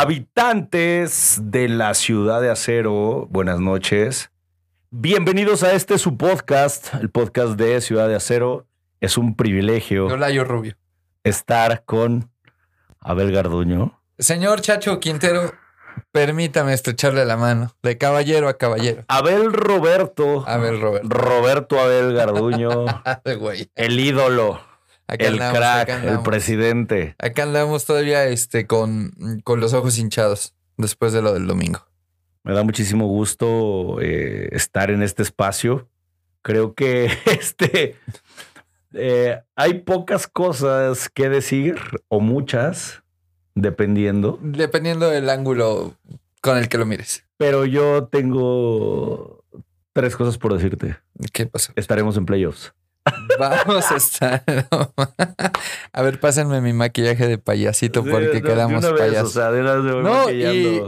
Habitantes de la ciudad de acero, buenas noches. Bienvenidos a este su podcast, el podcast de Ciudad de Acero. Es un privilegio yo Rubio. estar con Abel Garduño. Señor Chacho Quintero, permítame estrecharle la mano, de caballero a caballero. Abel Roberto. Abel Roberto. Roberto Abel Garduño. El ídolo, Acá el andamos, crack, acá el presidente. Acá andamos todavía este, con, con los ojos hinchados después de lo del domingo. Me da muchísimo gusto eh, estar en este espacio. Creo que este eh, hay pocas cosas que decir, o muchas, dependiendo. Dependiendo del ángulo con el que lo mires. Pero yo tengo tres cosas por decirte. ¿Qué pasó? Estaremos en playoffs. Vamos a estar. a ver, pásenme mi maquillaje de payasito porque quedamos payasos. sea, de una vez me voy No,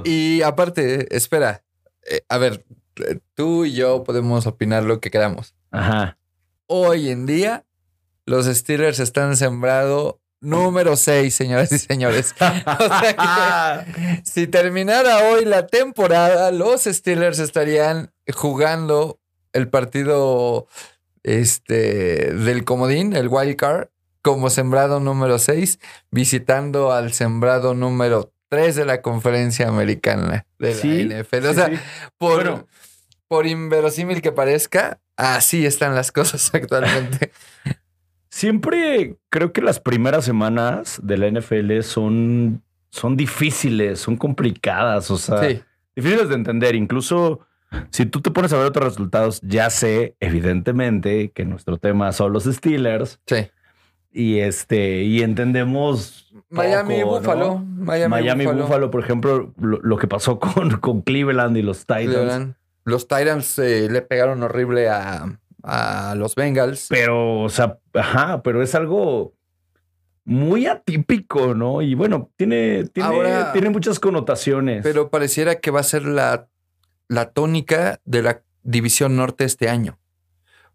y aparte, espera. Eh, a ver, eh, tú y yo podemos opinar lo que queramos. Ajá. Hoy en día, los Steelers están sembrado número 6, señoras y señores. O sea que si terminara hoy la temporada, los Steelers estarían jugando el partido este, del comodín, el wild card, como sembrado número 6, visitando al sembrado número 3 de la conferencia americana de Sí, la NFL. O sí, sea, sí. por, Bueno. por inverosímil que parezca, así están las cosas actualmente. Siempre creo que las primeras semanas de la NFL son, son difíciles, son complicadas, o sea, sí. difíciles de entender. Incluso si tú te pones a ver otros resultados, ya sé, evidentemente, que nuestro tema son los Steelers Sí. y este, y entendemos. Miami poco, ¿no? Buffalo. Miami, Miami, Buffalo. Buffalo, por ejemplo, lo, lo que pasó con, con Cleveland y los Titans. Cleveland. Los Titans eh, le pegaron horrible a, a los Bengals. Pero, o sea, ajá, pero es algo muy atípico, ¿no? Y bueno, tiene, tiene, Ahora- tiene muchas connotaciones. Pero pareciera que va a ser la, la tónica de la División Norte este año.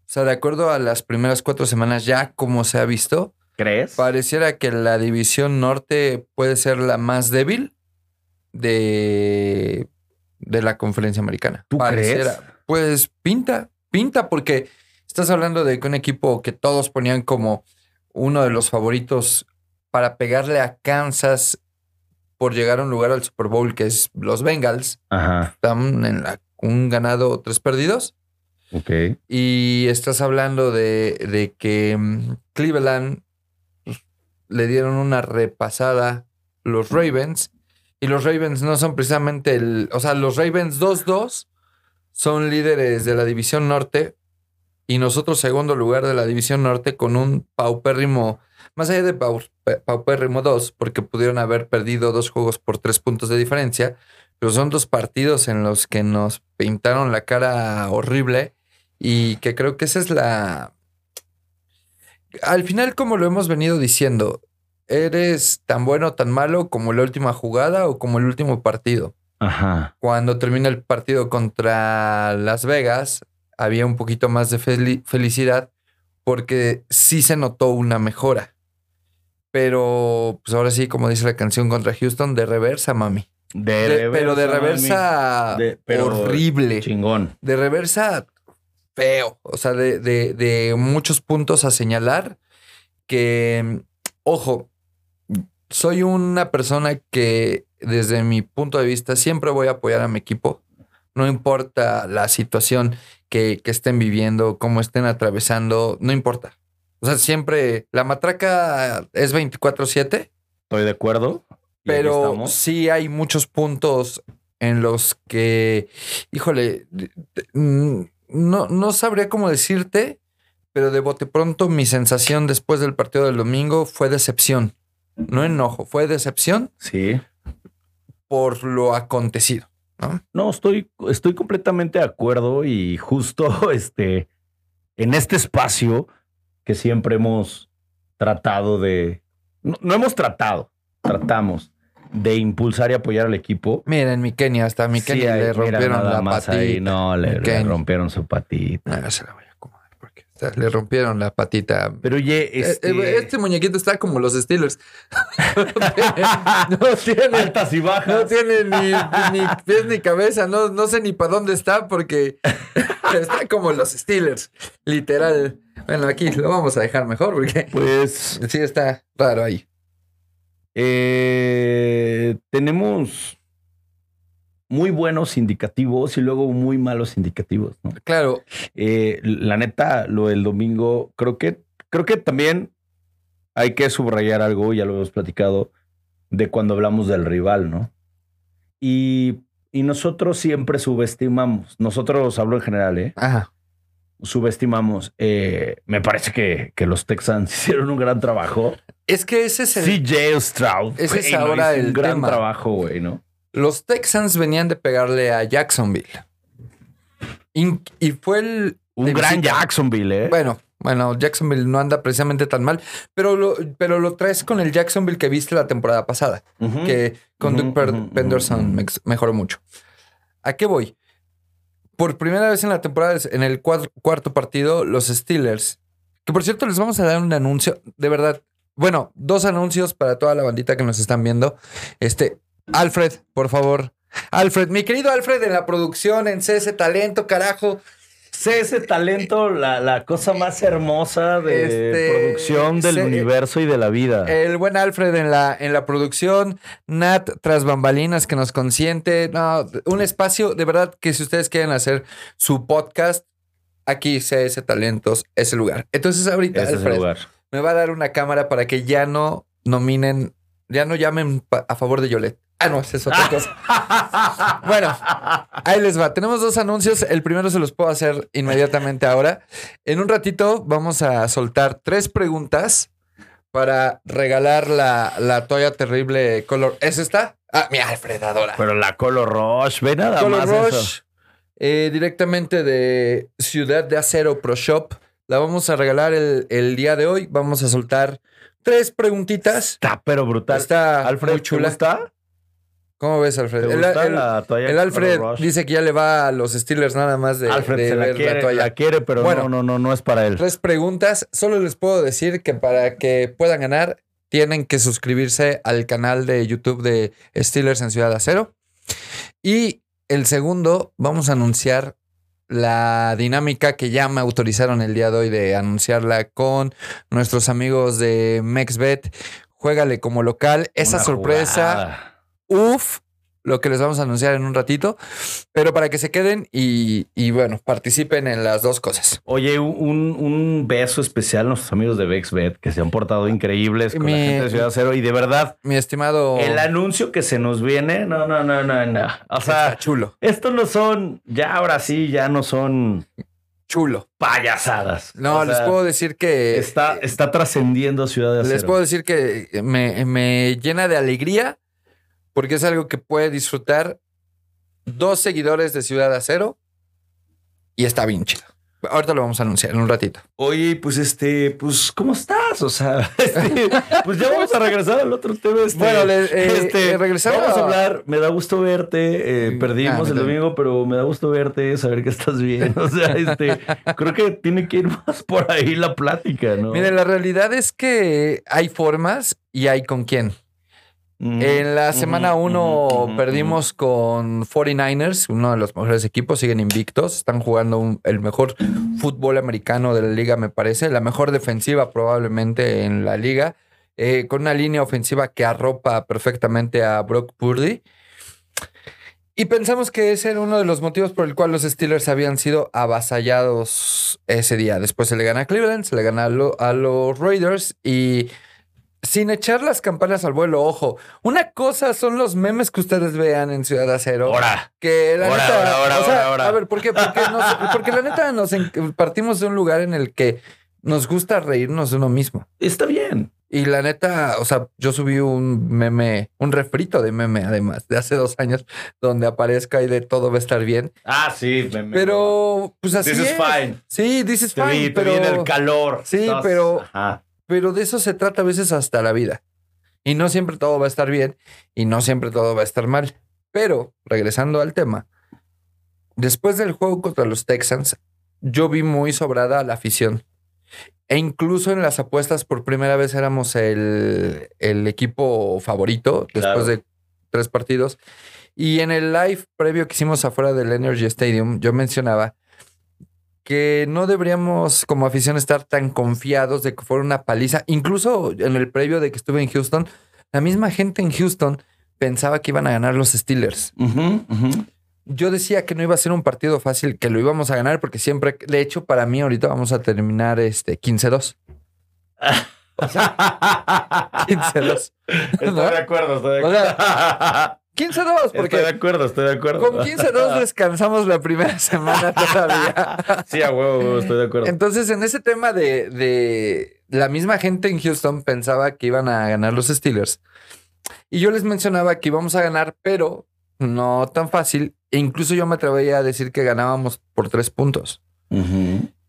O sea, de acuerdo a las primeras cuatro semanas, ya como se ha visto, ¿crees? pareciera que la División Norte puede ser la más débil de, de la conferencia americana. ¿Tú Pareciera. crees? Pues pinta, pinta, porque estás hablando de que un equipo que todos ponían como uno de los favoritos para pegarle a Kansas por llegar a un lugar al Super Bowl, que es los Bengals, Ajá, están en la, un ganado, tres perdidos. ok. Y estás hablando de, de que mm, Cleveland pues, le dieron una repasada los Ravens. Y los Ravens no son precisamente el. O sea, los Ravens 2-2 son líderes de la División Norte. Y nosotros, segundo lugar de la División Norte, con un paupérrimo. Más allá de pau- pa- paupérrimo 2, porque pudieron haber perdido dos juegos por tres puntos de diferencia. Pero son dos partidos en los que nos pintaron la cara horrible. Y que creo que esa es la. Al final, como lo hemos venido diciendo, eres tan bueno o tan malo como la última jugada o como el último partido. Ajá. Cuando termina el partido contra Las Vegas, había un poquito más de fel- felicidad porque sí se notó una mejora. Pero, pues ahora sí, como dice la canción contra Houston, de reversa, mami. De De- pero de reversa De- pero horrible Chingón. de reversa feo. O sea, de, de- de muchos puntos a señalar que, ojo, soy una persona que desde mi punto de vista siempre voy a apoyar a mi equipo. No importa la situación que, que estén viviendo, cómo estén atravesando, no importa. O sea, siempre la matraca es 24/7. Estoy de acuerdo. Pero sí hay muchos puntos en los que, híjole, no, no sabría cómo decirte, pero de bote pronto mi sensación después del partido del domingo fue decepción. No enojo, fue decepción Sí. por lo acontecido. ¿no? No, estoy, estoy completamente de acuerdo y justo este, en este espacio que siempre hemos tratado de, no, no hemos tratado, tratamos de impulsar y apoyar al equipo. Miren, mi Kenia, hasta mi Kenia le rompieron la patita. ahí, no, le, rompieron su patita. Ah, se la voy a acomodar porque O sea, le rompieron la patita. Pero oye, Eh, este... eh, Este muñequito está como los Steelers. no tiene, altas y bajas. no tiene ni, ni pies ni cabeza. No, no sé ni para dónde está porque está como los Steelers. Literal. Bueno, aquí lo vamos a dejar mejor porque Pues sí está raro ahí. eh, tenemos muy buenos indicativos y luego muy malos indicativos, ¿no? Claro, Eh, la neta, lo del domingo, creo que, creo que también hay que subrayar algo, ya lo hemos platicado, de cuando hablamos del rival, ¿no? Y, y nosotros siempre subestimamos, nosotros hablo en general, ¿eh? ajá. Subestimamos. Eh, me parece que, que los Texans hicieron un gran trabajo. Es que ese es el. CJ Stroud. Ese es ahora el un gran tema. trabajo, güey, ¿no? Los Texans venían de pegarle a Jacksonville. Y, y fue el. Un gran visita. Jacksonville, ¿eh? Bueno, bueno, Jacksonville no anda precisamente tan mal, pero lo, pero lo traes con el Jacksonville que viste la temporada pasada, que con Duke Penderson mejoró mucho. ¿A qué voy? Por primera vez en la temporada, en el cuarto partido, los Steelers, que por cierto les vamos a dar un anuncio, de verdad, bueno, dos anuncios para toda la bandita que nos están viendo. Este, Alfred, por favor. Alfred, mi querido Alfred en la producción, en CS Talento, carajo. Ese talento, la, la cosa más hermosa de Este, producción del universo y de la vida. El buen Alfred en la, en la producción, Nat tras bambalinas que nos consiente. No, un espacio de verdad que si ustedes quieren hacer su podcast, aquí CS Talentos es el lugar. Entonces ahorita Ese Alfred me va a dar una cámara para que ya no nominen, ya no llamen a favor de Yolette. Ah, no, esa es otra cosa. Bueno, ahí les va. Tenemos dos anuncios. El primero se los puedo hacer inmediatamente ahora. En un ratito vamos a soltar tres preguntas para regalar la, la toalla terrible color. ¿Esa está? Ah, mi Alfred adora. Pero la Color Rush, ve nada Color más Rush, eso. eh, directamente de Ciudad de Acero Pro Shop. La vamos a regalar el, el día de hoy. Vamos a soltar tres preguntitas. Está pero brutal. Está Alfred, muy chula. ¿te gusta? ¿Cómo ves, ¿Te Alfred? El, el- la toalla el Alfred dice que ya le va a los Steelers nada más de, Alfred de se la ver quiere, la toalla. la quiere, pero Bueno. no, no, no, no es para él. Tres preguntas. Solo les puedo decir que para que puedan ganar, tienen que suscribirse al canal de YouTube de Steelers en Ciudad Acero. Y el segundo, vamos a anunciar la dinámica que ya me autorizaron el día de hoy de anunciarla con nuestros amigos de MexBet. Juégale como local. Esa Una sorpresa, jugada. Uff, lo que les vamos a anunciar en un ratito. Pero para que se queden y, y bueno, participen en las dos cosas. Oye, un, un beso especial a nuestros amigos de VexBet que se han portado increíbles con la gente de Ciudad Cero y de verdad, Mi estimado. el anuncio que se nos viene, no, no, no, no, no. O sea, Está chulo. estos no son, ya ahora sí, ya no son Chulo. payasadas. No, O les puedo decir que. Está, está trascendiendo Ciudad de Acero. Les puedo decir que me, me llena de alegría porque es algo que puede disfrutar dos seguidores de Ciudad Acero y está bien chido. Ahorita lo vamos a anunciar en un ratito. Oye, pues este, pues, ¿cómo estás? O sea, este, pues ya vamos a regresar al otro tema. Este, Bueno, le- eh, este, eh, regresando Vamos a hablar. Me da gusto verte. eh, Mm, perdimos ah, el domingo, pero me da gusto verte, saber que estás bien. O sea, este, creo que tiene que ir más por ahí la plática, ¿no? Miren, la realidad es que hay formas y hay con quién. En la semana 1 ujú, ujú, perdimos con 49ers, uno de los mejores equipos, siguen invictos, están jugando un- el mejor fútbol americano de la liga, me parece, la mejor defensiva probablemente en la liga, eh, con una línea ofensiva que arropa perfectamente a Brock Purdy. Y pensamos que ese era uno de los motivos por el cual los Steelers habían sido avasallados ese día. Después se le gana a Cleveland, se le gana a, lo- a los Raiders y sin echar las campanas al vuelo, ojo. Una cosa son los memes que ustedes vean en Ciudad Acero. Ahora. Que la Ahora, neta. ahora, ahora, o sea, ahora, ahora. A ver, ¿por qué? Porque, nos- porque la neta nos partimos de un lugar en el que nos gusta reírnos de uno mismo. Está bien. Y la neta, o sea, yo subí un meme, un refrito de meme, además, de hace dos años, donde aparezca y de todo va a estar bien. Ah, sí. me- me- Pero, pues así This is es. fine. Sí, this is Te vi, fine, te pero, vi en el calor. Sí, Estás- pero- Ajá. Pero de eso se trata a veces hasta la vida. Y no siempre todo va a estar bien y no siempre todo va a estar mal. Pero, regresando al tema, después del juego contra los Texans, yo vi muy sobrada a la afición. E incluso en las apuestas por primera vez éramos el, el equipo favorito después Claro. de tres partidos. Y en el live previo que hicimos afuera del Energy Stadium, yo mencionaba que no deberíamos como afición estar tan confiados de que fuera una paliza. Incluso en el previo de que estuve en Houston, la misma gente en Houston pensaba que iban a ganar los Steelers. Yo decía que no iba a ser un partido fácil, que lo íbamos a ganar, porque siempre, de hecho, para mí ahorita vamos a terminar este 15-2. O sea, 15-2. Estoy ¿No? de acuerdo, estoy de O acuerdo. 15-2, Estoy de porque acuerdo, estoy de acuerdo. con 15-2 descansamos la primera semana todavía. Sí, a huevo, huevo, estoy de acuerdo. Entonces, en ese tema de, de la misma gente en Houston pensaba que iban a ganar los Steelers. Y yo les mencionaba que íbamos a ganar, pero no tan fácil. E incluso yo me atrevía a decir que ganábamos por tres puntos.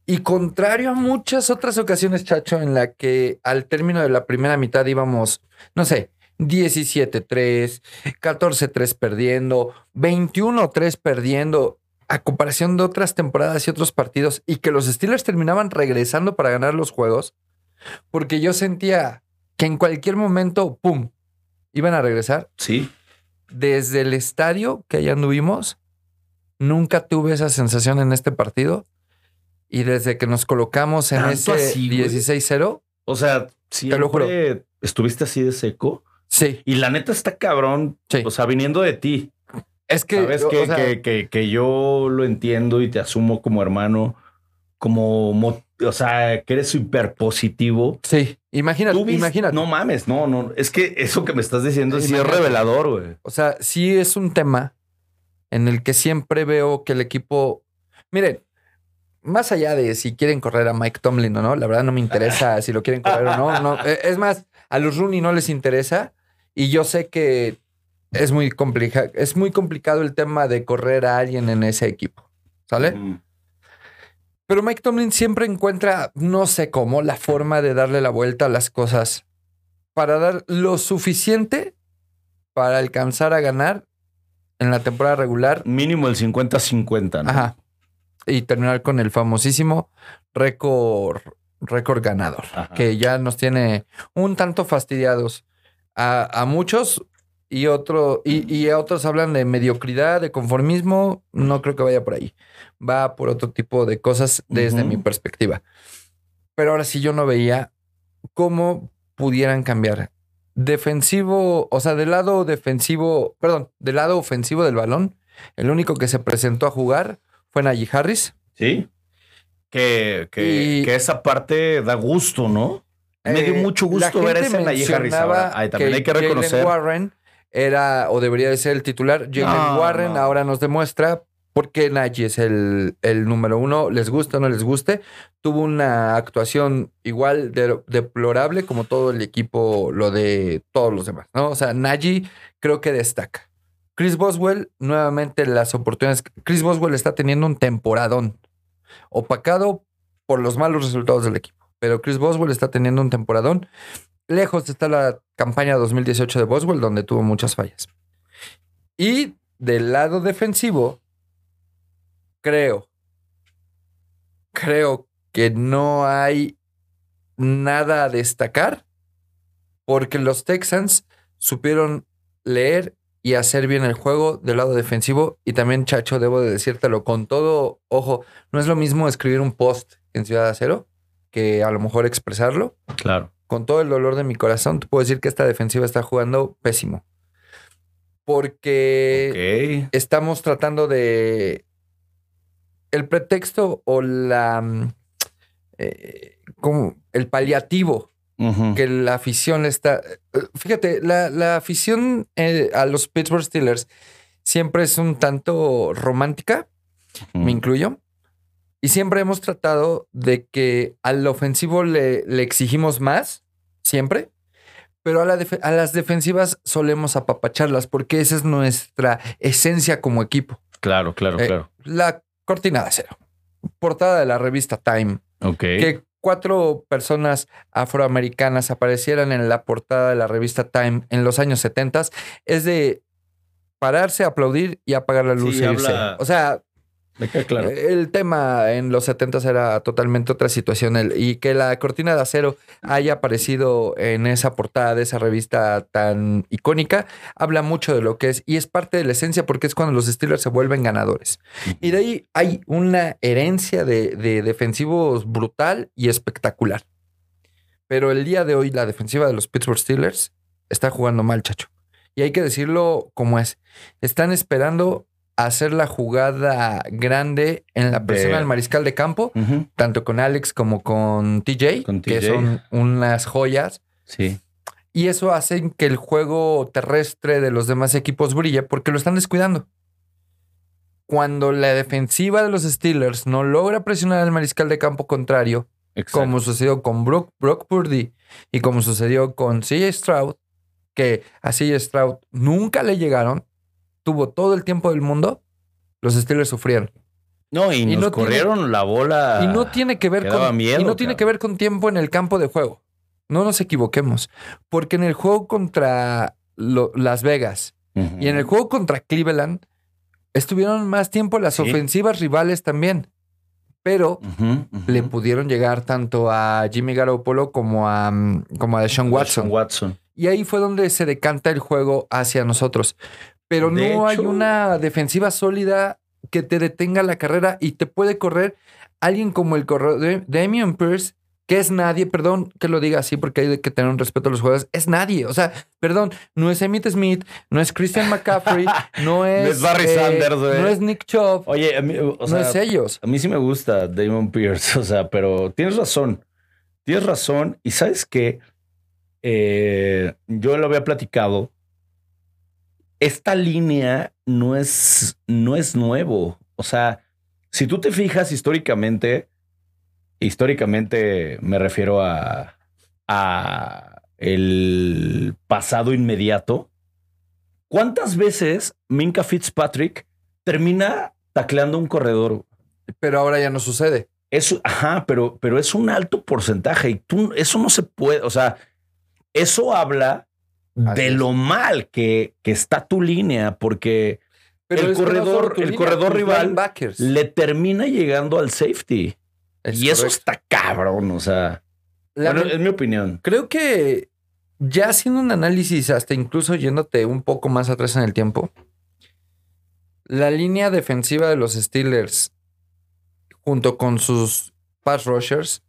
Y contrario a muchas otras ocasiones, Chacho, en la que al término de la primera mitad íbamos, no sé, 17-3, 14-3 perdiendo, 21-3 perdiendo, a comparación de otras temporadas y otros partidos, y que los Steelers terminaban regresando para ganar los juegos, porque yo sentía que en cualquier momento, ¡pum!, iban a regresar. Sí. Desde el estadio que allá anduvimos, nunca tuve esa sensación en este partido. Y desde que nos colocamos en ¿Tanto ese así, güey? 16-0, O sea, siempre lo juro. estuviste así de seco. Sí. Y la neta está cabrón. Sí. O sea, viniendo de ti. Es que, Sabes que, sea, que, que, que yo lo entiendo y te asumo como hermano, como, mo- o sea, que eres súper positivo. sí, imagínate, imagínate. No mames, no, no. Es que eso que me estás diciendo sí es revelador, güey. O sea, sí es un tema en el que siempre veo que el equipo. Miren, más allá de si quieren correr a Mike Tomlin o no, la verdad no me interesa si lo quieren correr o no. no. Eh, Es más, a los Rooney no les interesa. Y yo sé que es muy, complica es muy complicado el tema de correr a alguien en ese equipo. ¿Sale? Mm. Pero Mike Tomlin siempre encuentra, no sé cómo, la forma de darle la vuelta a las cosas para dar lo suficiente para alcanzar a ganar en la temporada regular. Mínimo el 50-50, ¿no? Ajá. Y terminar con el famosísimo récord, récord ganador, Ajá. que ya nos tiene un tanto fastidiados a, a muchos y, otro, y, y a otros hablan de mediocridad, de conformismo. No creo que vaya por ahí. Va por otro tipo de cosas desde mi perspectiva. Pero ahora sí yo no veía cómo pudieran cambiar. Defensivo, o sea, del lado defensivo, perdón, del lado ofensivo del balón, el único que se presentó a jugar fue Najee Harris. Sí. Que, que, Y- que esa parte da gusto, ¿no? Me dio Eh, mucho gusto ver gente ese Najee Harris mencionaba ahora. Ay, también hay que reconocer. Warren era o debería de ser el titular. Jalen No, Warren no. ahora nos demuestra por qué Najee es el, el número uno. Les guste o no les guste. Tuvo una actuación igual de deplorable como todo el equipo, lo de todos los demás. ¿no? O sea, Najee creo que destaca. Chris Boswell, nuevamente las oportunidades. Chris Boswell está teniendo un temporadón. Opacado por los malos resultados del equipo. Pero Chris Boswell está teniendo un temporadón. Lejos está la campaña 2018 de Boswell, donde tuvo muchas fallas. Y del lado defensivo, creo, creo que no hay nada a destacar porque los Texans supieron leer y hacer bien el juego del lado defensivo. Y también, Chacho, debo de decírtelo con todo, ojo, no es lo mismo escribir un post en Ciudad Acero que a lo mejor expresarlo. Claro. Con todo el dolor de mi corazón, te puedo decir que esta defensiva está jugando pésimo. Porque estamos tratando de. El pretexto o la. mm, eh, como el paliativo que la afición está. eh, Fíjate, la, la afición eh, a los Pittsburgh Steelers siempre es un tanto romántica, me incluyo. Y siempre hemos tratado de que al ofensivo le, le exigimos más, siempre. Pero a, la a las defensivas solemos apapacharlas porque esa es nuestra esencia como equipo. Claro, claro, Eh, claro. La cortina de acero. Portada de la revista Time Ok. que cuatro personas afroamericanas aparecieran en la portada de la revista Time en los años 70 es de pararse, aplaudir y apagar la luz Sí, e irse. habla- O sea, Me queda claro. El tema en los 70 era totalmente otra situación el- y que la cortina de acero haya aparecido en esa portada de esa revista tan icónica, habla mucho de lo que es y es parte de la esencia porque es cuando los Steelers se vuelven ganadores. Y de ahí hay una herencia de, de defensivos brutal y espectacular. Pero el día de hoy la defensiva de los Pittsburgh Steelers está jugando mal, chacho. Y hay que decirlo como es. Están esperando hacer la jugada grande en la persona De- del mariscal de campo, tanto con Alex como con TJ, Con que son unas joyas. Sí. Y eso hace que el juego terrestre de los demás equipos brille porque lo están descuidando. Cuando la defensiva de los Steelers no logra presionar al mariscal de campo contrario, Exacto. como sucedió con Brock, Brock Purdy y como sucedió con CJ Stroud, que a CJ Stroud nunca le llegaron, tuvo todo el tiempo del mundo, los Steelers sufrieron. No, y, y nos no tiene- corrieron la bola. y no tiene que ver con miedo, y no tiene cabrón. que ver con tiempo en el campo de juego. No nos equivoquemos, porque en el juego contra lo- Las Vegas y en el juego contra Cleveland estuvieron más tiempo las Sí. ofensivas rivales también, pero le pudieron llegar tanto a Jimmy Garoppolo como a mm, como a Deshaun Watson. Deshaun Watson. Y ahí fue donde se decanta el juego hacia nosotros. Pero De no hay una defensiva sólida que te detenga la carrera y te puede correr alguien como el corredor de Damian Pierce, que es nadie, perdón que lo diga así porque hay que tener un respeto a los jugadores, es nadie. O sea, perdón, no es Emmitt Smith, no es Christian McCaffrey, no es, es Barry eh, Sanders, güey. no es Nick Chubb, Oye, a mí, o no sea, es ellos. a mí sí me gusta Damon Pierce, o sea, pero tienes razón. Tienes razón. Y sabes que yo lo había platicado. Esta línea no es, no es nuevo. O sea, si tú te fijas históricamente, históricamente me refiero a, a el pasado inmediato. ¿Cuántas veces Minka Fitzpatrick termina tacleando un corredor? Pero ahora ya no sucede. Es, ajá, pero, pero es un alto porcentaje y tú, eso no se puede, o sea, eso habla Así de es. lo mal que, que está tu línea, porque Pero El no corredor- el línea, corredor rival le termina llegando al safety. Es y eso está cabrón, o sea, La- bueno, es mi opinión. Creo que ya haciendo un análisis, hasta incluso yéndote un poco más atrás en el tiempo, la línea defensiva de los Steelers, junto con sus pass rushers,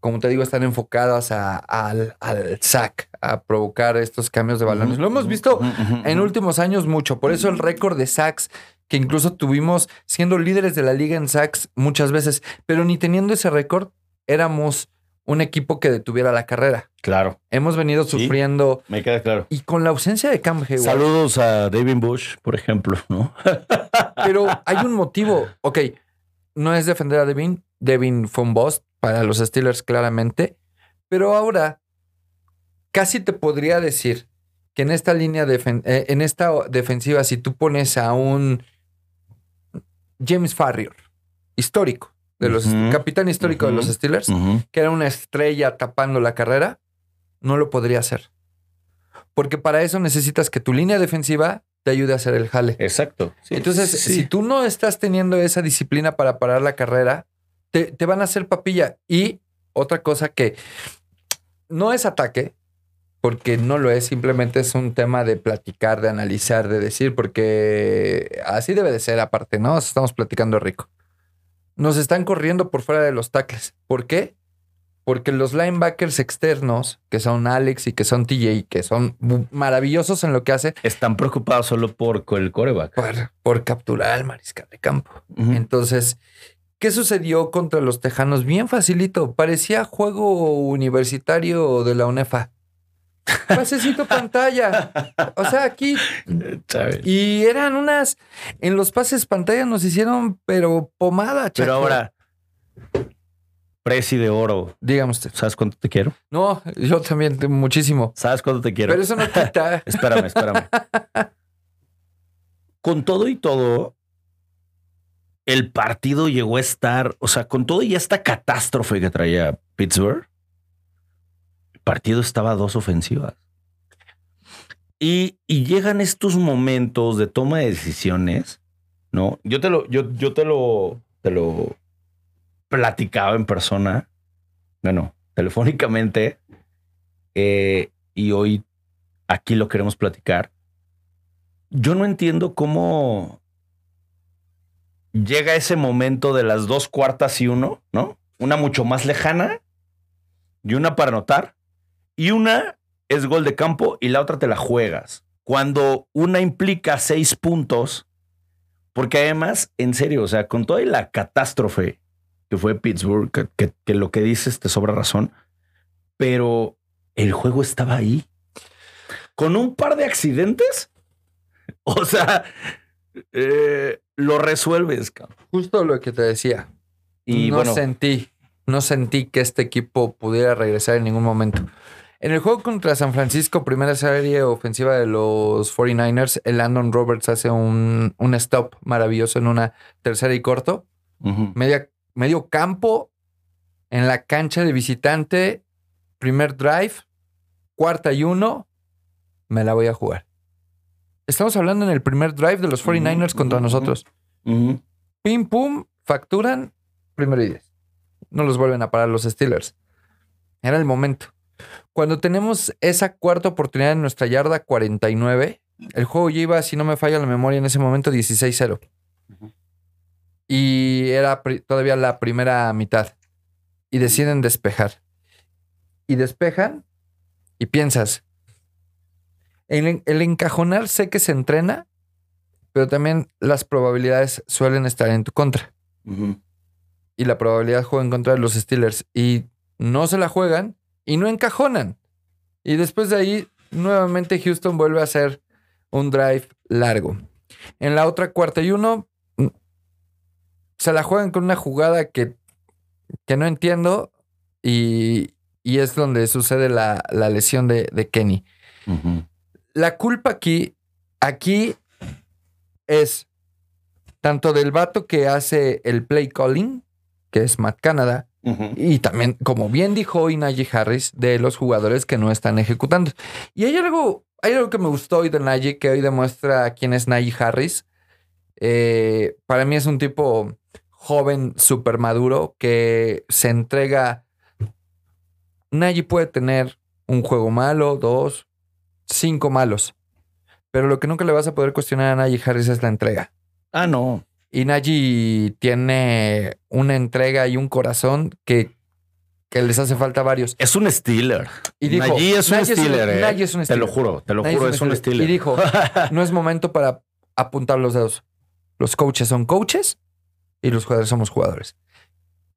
como te digo, están enfocadas a- al, al sack, a provocar estos cambios de balones. Lo hemos visto en últimos años mucho. Por eso el récord de sacks que incluso tuvimos siendo líderes de la liga en sacks muchas veces, pero ni teniendo ese récord, éramos un equipo que detuviera la carrera. Claro, Hemos venido Sí. sufriendo me queda claro. y con la ausencia de Cam Hayward, Saludos a David Bush, por ejemplo, ¿no? pero hay un motivo. Ok, no es defender a Devin. Devin fue un boss para los Steelers claramente, pero ahora casi te podría decir que en esta línea defen- eh, en esta defensiva, si tú pones a un James Farrier, histórico, de los capitán histórico de los. Steelers, que era una estrella tapando la carrera, no lo podría hacer. Porque para eso necesitas que tu línea defensiva te ayude a hacer el jale. Exacto. Sí, Entonces, sí. si tú no estás teniendo esa disciplina para parar la carrera, te, te van a hacer papilla. Y otra cosa que no es ataque, porque no lo es, simplemente es un tema de platicar, de analizar, de decir, porque así debe de ser aparte, ¿no? Estamos platicando rico. Nos están corriendo por fuera de los tackles. ¿Por qué? Porque los linebackers externos, que son Alex y que son TJ, que son maravillosos en lo que hace, Están preocupados solo por el coreback. por, por capturar al mariscal de campo. Entonces, ¿qué sucedió contra los Tejanos? Bien facilito. Parecía juego universitario de la UNEFA. Pasecito pantalla. O sea, aquí. Y eran unas. En los pases pantalla nos hicieron, pero pomada, chaco. Pero ahora, Presi de oro. Dígame usted. ¿Sabes cuánto te quiero? No, yo también, muchísimo. ¿Sabes cuánto te quiero? Pero eso no quita. Espérame, espérame. con todo y todo, el partido llegó a estar, o sea, con todo y esta catástrofe que traía Pittsburgh, partido estaba dos ofensivas. Y, y llegan estos momentos de toma de decisiones, ¿no? Yo te lo, yo, yo te lo, te lo platicaba en persona, bueno, telefónicamente, eh, y hoy aquí lo queremos platicar. Yo no entiendo cómo llega ese momento de las dos cuartas y uno, ¿no? Una mucho más lejana y una para anotar, y una es gol de campo y la otra te la juegas. Cuando una implica seis puntos, porque además, en serio, o sea, con toda la catástrofe que fue Pittsburgh, que, que lo que dices te sobra razón, pero el juego estaba ahí. Con un par de accidentes, o sea, eh, lo resuelves. cabrón. Justo lo que te decía. Y no bueno, sentí, no sentí que este equipo pudiera regresar en ningún momento. En el juego contra San Francisco, primera serie ofensiva de los 49ers, el Landon Roberts hace un, un stop maravilloso en una tercera y corto. Media, medio campo en la cancha de visitante, primer drive, cuarta y uno, me la voy a jugar. Estamos hablando en el primer drive de los 49ers Ujú, contra nosotros. Pim pum, facturan, primero y diez. No los vuelven a parar los Steelers. Era el momento. Cuando tenemos esa cuarta oportunidad en nuestra yarda 49, el juego ya iba, si no me falla la memoria, en ese momento 16-0. Ujú. Y era todavía la primera mitad. Y deciden despejar. Y despejan y piensas, el, el encajonar sé que se entrena, pero también las probabilidades suelen estar en tu contra. Y la probabilidad juega en contra de los Steelers. Y no se la juegan y no encajonan. Y después de ahí, nuevamente Houston vuelve a hacer un drive largo. En la otra cuarta y uno, mm, se la juegan con una jugada que, que no entiendo. Y, y es donde sucede la, la lesión de, de Kenny la culpa aquí, aquí es tanto del vato que hace el play calling, que es Matt Canada, Y también, como bien dijo hoy Najee Harris, de los jugadores que no están ejecutando. Y hay algo, hay algo que me gustó hoy de Najee, que hoy demuestra quién es Najee Harris. Eh, para mí es un tipo joven, súper maduro, que se entrega. Najee puede tener un juego malo, dos, cinco malos. Pero lo que nunca le vas a poder cuestionar a Najee Harris es la entrega. Ah, no. Y Najee tiene una entrega y un corazón que, que les hace falta a varios. Es un Steeler. Y dijo, Najee es un Steeler, eh. Najee es un Te lo Steeler. juro, te lo juro, es un Steeler. Y dijo, no es momento para apuntar los dedos. Los coaches son coaches y los jugadores somos jugadores.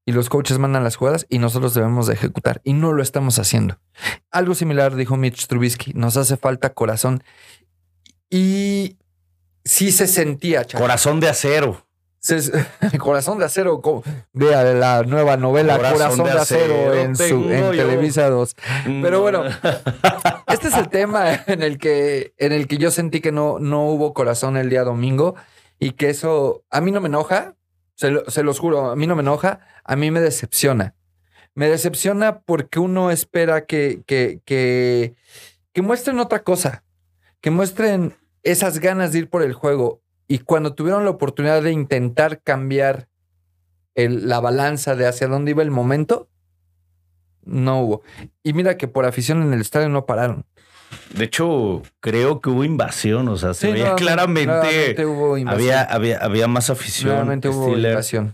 Y los coaches mandan las jugadas y nosotros debemos de ejecutar. Y no lo estamos haciendo. Algo similar dijo Mitch Trubisky. Nos hace falta corazón. Y sí se sentía, chaval. Corazón de acero. Corazón de acero. Vea la nueva novela Corazón, de acero, en, su, en. Televisa 2. Pero bueno, Mm. Este es el tema en el que, en el que yo sentí que no, no hubo corazón el día domingo y que eso a mí no me enoja, se, lo- se los juro, a mí no me enoja, a mí me decepciona. Me decepciona porque uno espera que, que, que, que muestren otra cosa, que muestren esas ganas de ir por el juego. Y cuando tuvieron la oportunidad de intentar cambiar el- la balanza de hacia dónde iba el momento, no hubo. Y mira que por afición en el estadio no pararon. De hecho, creo que hubo invasión. O sea, se Sí, veía claramente. hubo. Había, había, había más afición. Nuevamente hubo invasión.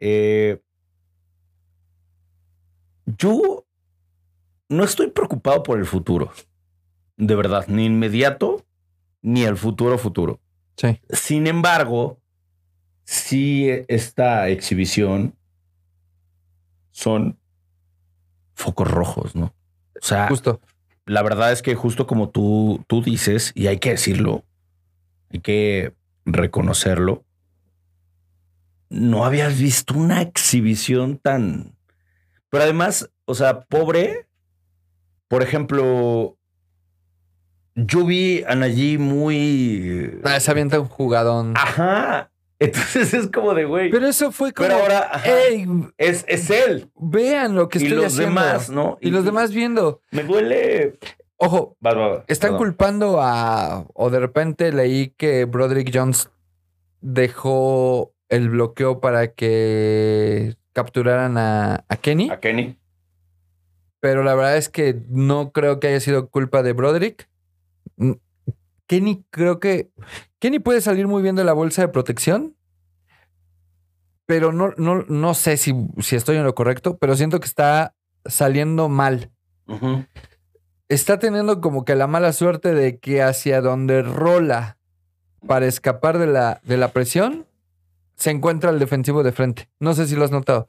Eh, yo no estoy preocupado por el futuro. De verdad, ni inmediato, ni el futuro futuro. Sí. Sin embargo, sí esta exhibición son focos rojos, ¿no? O sea, Justo. la verdad es que justo como tú, tú dices, y hay que decirlo, hay que reconocerlo, no habías visto una exhibición tan... Pero además, o sea, pobre, por ejemplo, yo vi a Najee muy... Ah, se avienta un jugadón. Ajá. Entonces es como de, güey. Pero, Pero eso fue como. ahora ajá, ¡Ey! es, es él. Vean lo que Y estoy los haciendo. demás, ¿no? Y los demás viendo. Me duele... Ojo, Va, va, va. están Perdón. culpando a. O de repente leí que Broderick Jones dejó el bloqueo para que capturaran a, a Kenny. A Kenny. pero la verdad es que no creo que haya sido culpa de Broderick. Mm, Kenny creo que Kenny puede salir muy bien de la bolsa de protección, pero no, no, no sé si, si estoy en lo correcto, pero siento que está saliendo mal. Está teniendo como que la mala suerte de que hacia donde rola para escapar de la, de la presión, se encuentra el defensivo de frente. No sé si lo has notado.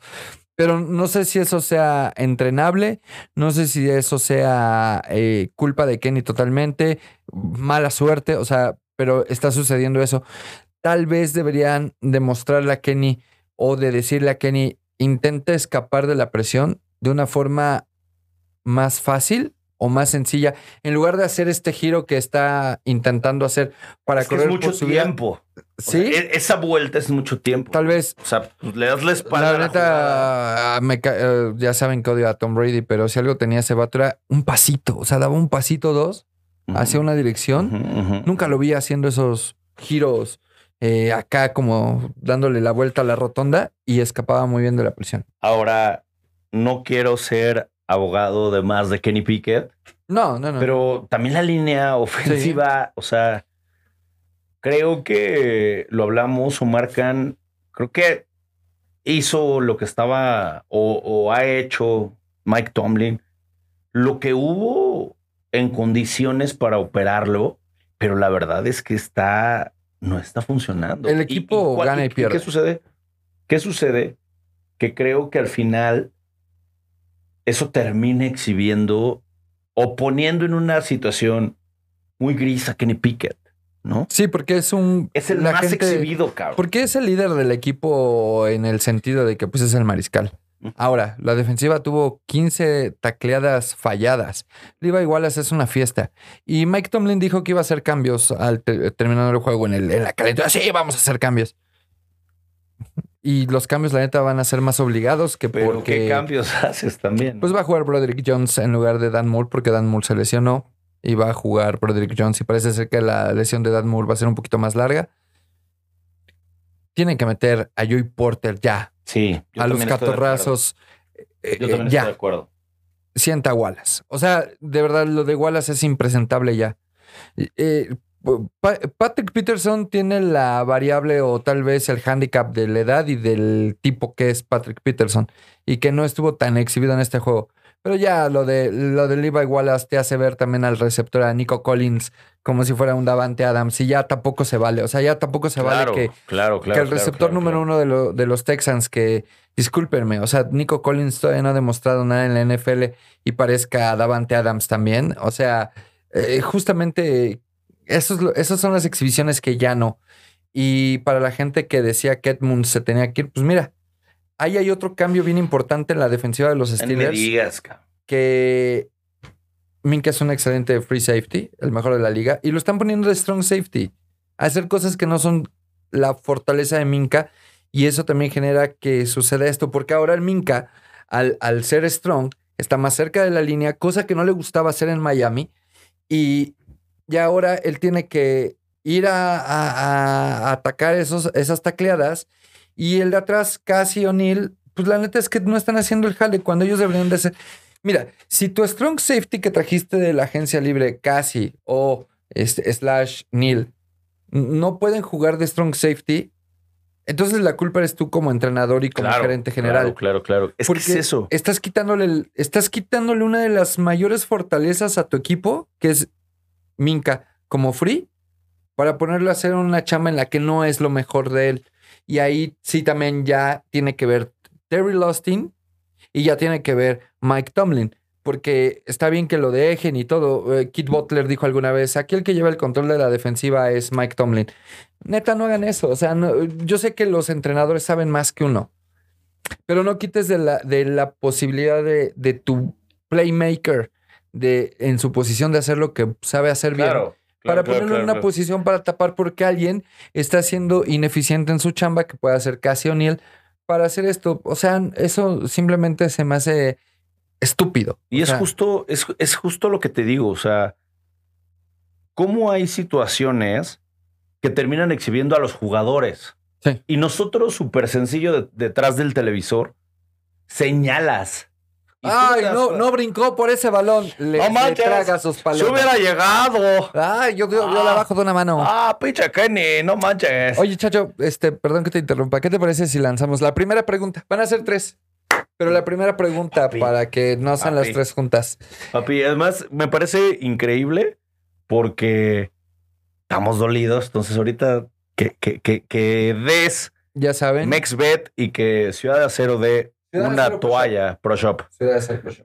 Pero no sé si eso sea entrenable, no sé si eso sea eh, culpa de Kenny totalmente, mala suerte, o sea, pero está sucediendo eso. Tal vez deberían demostrarle a Kenny o de decirle a Kenny, intenta escapar de la presión de una forma más fácil o más sencilla, en lugar de hacer este giro que está intentando hacer para Es que correr es mucho por su vida. O Sí, sea, e- esa vuelta es mucho tiempo. tal vez O sea, pues, le das la espalda. La neta, me eh, ya saben que odio a Tom Brady, pero si algo tenía ese vato era un pasito. O sea, daba un pasito dos hacia una dirección. Nunca lo vi haciendo esos giros eh, acá, como dándole la vuelta a la rotonda y escapaba muy bien de la presión. Ahora, no quiero ser abogado de más de Kenny Pickett, No, no, no. pero también la línea ofensiva, o sea, creo que lo hablamos o marcan, creo que hizo lo que estaba o, o ha hecho Mike Tomlin, lo que hubo en condiciones para operarlo, pero la verdad es que está, no está funcionando. El ¿Y- equipo gana y pierde. ¿Qué sucede? ¿Qué sucede? Que creo que al final eso termina exhibiendo o poniendo en una situación muy gris a Kenny Pickett, ¿no? sí, porque es un. Es el la más gente- exhibido, cabrón. Porque es el líder del equipo en el sentido de que pues es el mariscal. Ahora, la defensiva tuvo 15 tacleadas falladas. Levi Wallace es una fiesta. Y Mike Tomlin dijo que iba a hacer cambios al te- terminar el juego en, el, en la calentura. Sí, vamos a hacer cambios. Y los cambios, la neta, van a ser más obligados que Pero porque... qué cambios haces también. Pues va a jugar Broderick Jones en lugar de Dan Moore porque Dan Moore se lesionó. Y va a jugar Broderick Jones. Y parece ser que la lesión de Dan Moore va a ser un poquito más larga. Tienen que meter a Joey Porter ya. sí, a los catorrazos. eh, Yo eh, también ya, estoy de acuerdo. sienta a Wallace. O sea, de verdad, lo de Wallace es impresentable ya. Eh, Pa- Patrick Peterson tiene la variable o tal vez el handicap de la edad y del tipo que es Patrick Peterson y que no estuvo tan exhibido en este juego. Pero ya lo de lo de Levi Wallace te hace ver también al receptor a Nico Collins como si fuera un Davante Adams y ya tampoco se vale. O sea, ya tampoco se claro, vale que, claro, claro. que el receptor número uno de, lo- de los Texans, que discúlpenme, o sea, Nico Collins todavía no ha demostrado nada en la NFL y parezca Davante Adams también. O sea, eh, justamente esas son las exhibiciones que ya no. Y para la gente que decía que Edmunds se tenía que ir, pues mira, ahí hay otro cambio bien importante en la defensiva de los ni me Steelers digas, que Minka es un excelente free safety, el mejor de la liga, y lo están poniendo de strong safety. A hacer cosas que no son la fortaleza de Minka, y eso también genera que suceda esto, porque ahora el Minka, al, al ser strong, está más cerca de la línea, cosa que no le gustaba hacer en Miami, y ya ahora él tiene que ir a, a- a atacar esos, esas tacleadas, y el de atrás, Casi O'Neill, pues la neta es que no están haciendo el jale cuando ellos deberían de ser. Mira, si tu strong safety que trajiste de la agencia libre, Casi o este, slash Neil, no pueden jugar de strong safety, entonces la culpa eres tú como entrenador y como Claro, gerente general. Claro, claro, claro. Es que es eso. Estás quitándole, el- estás quitándole una de las mayores fortalezas a tu equipo, que es Minka, como free, para ponerlo a hacer una chamba en la que no es lo mejor de él. Y ahí sí también ya tiene que ver Terry Lostin y ya tiene que ver Mike Tomlin. Porque está bien que lo dejen y todo. Eh, Kit Butler dijo alguna vez, aquí el que lleva el control de la defensiva es Mike Tomlin. Neta, no hagan eso. O sea, no- yo sé que los entrenadores saben más que uno. Pero no quites de la, de la posibilidad de, de tu playmaker de, en su posición de hacer lo que sabe hacer bien. Para claro, ponerlo claro, en una posición para tapar porque alguien está siendo ineficiente en su chamba, que puede hacer casi O'Neill, para hacer esto. O sea, eso simplemente se me hace estúpido. Y O es sea, justo, es, es justo lo que te digo. O sea, cómo hay situaciones que terminan exhibiendo a los jugadores. Sí. Y nosotros, súper sencillo, de- detrás del televisor, señalas. Ay, no, cuenta. no brincó por ese balón. Le, No le manches, traga sus palomas. hubiera llegado. Ay, yo, yo, yo Ah. la bajo de una mano. Ah, pinche Kenny, no manches. Oye, Chacho, este, perdón que te interrumpa. ¿Qué te parece si lanzamos la primera pregunta? Van a ser tres. Pero la primera pregunta Papi. para que no sean las tres juntas. Papi, además me parece increíble porque estamos dolidos. Entonces, ahorita que, que, que, que des Ya saben. MexBet y que Ciudad de Acero dé Ciudad una Pro toalla Pro Shop,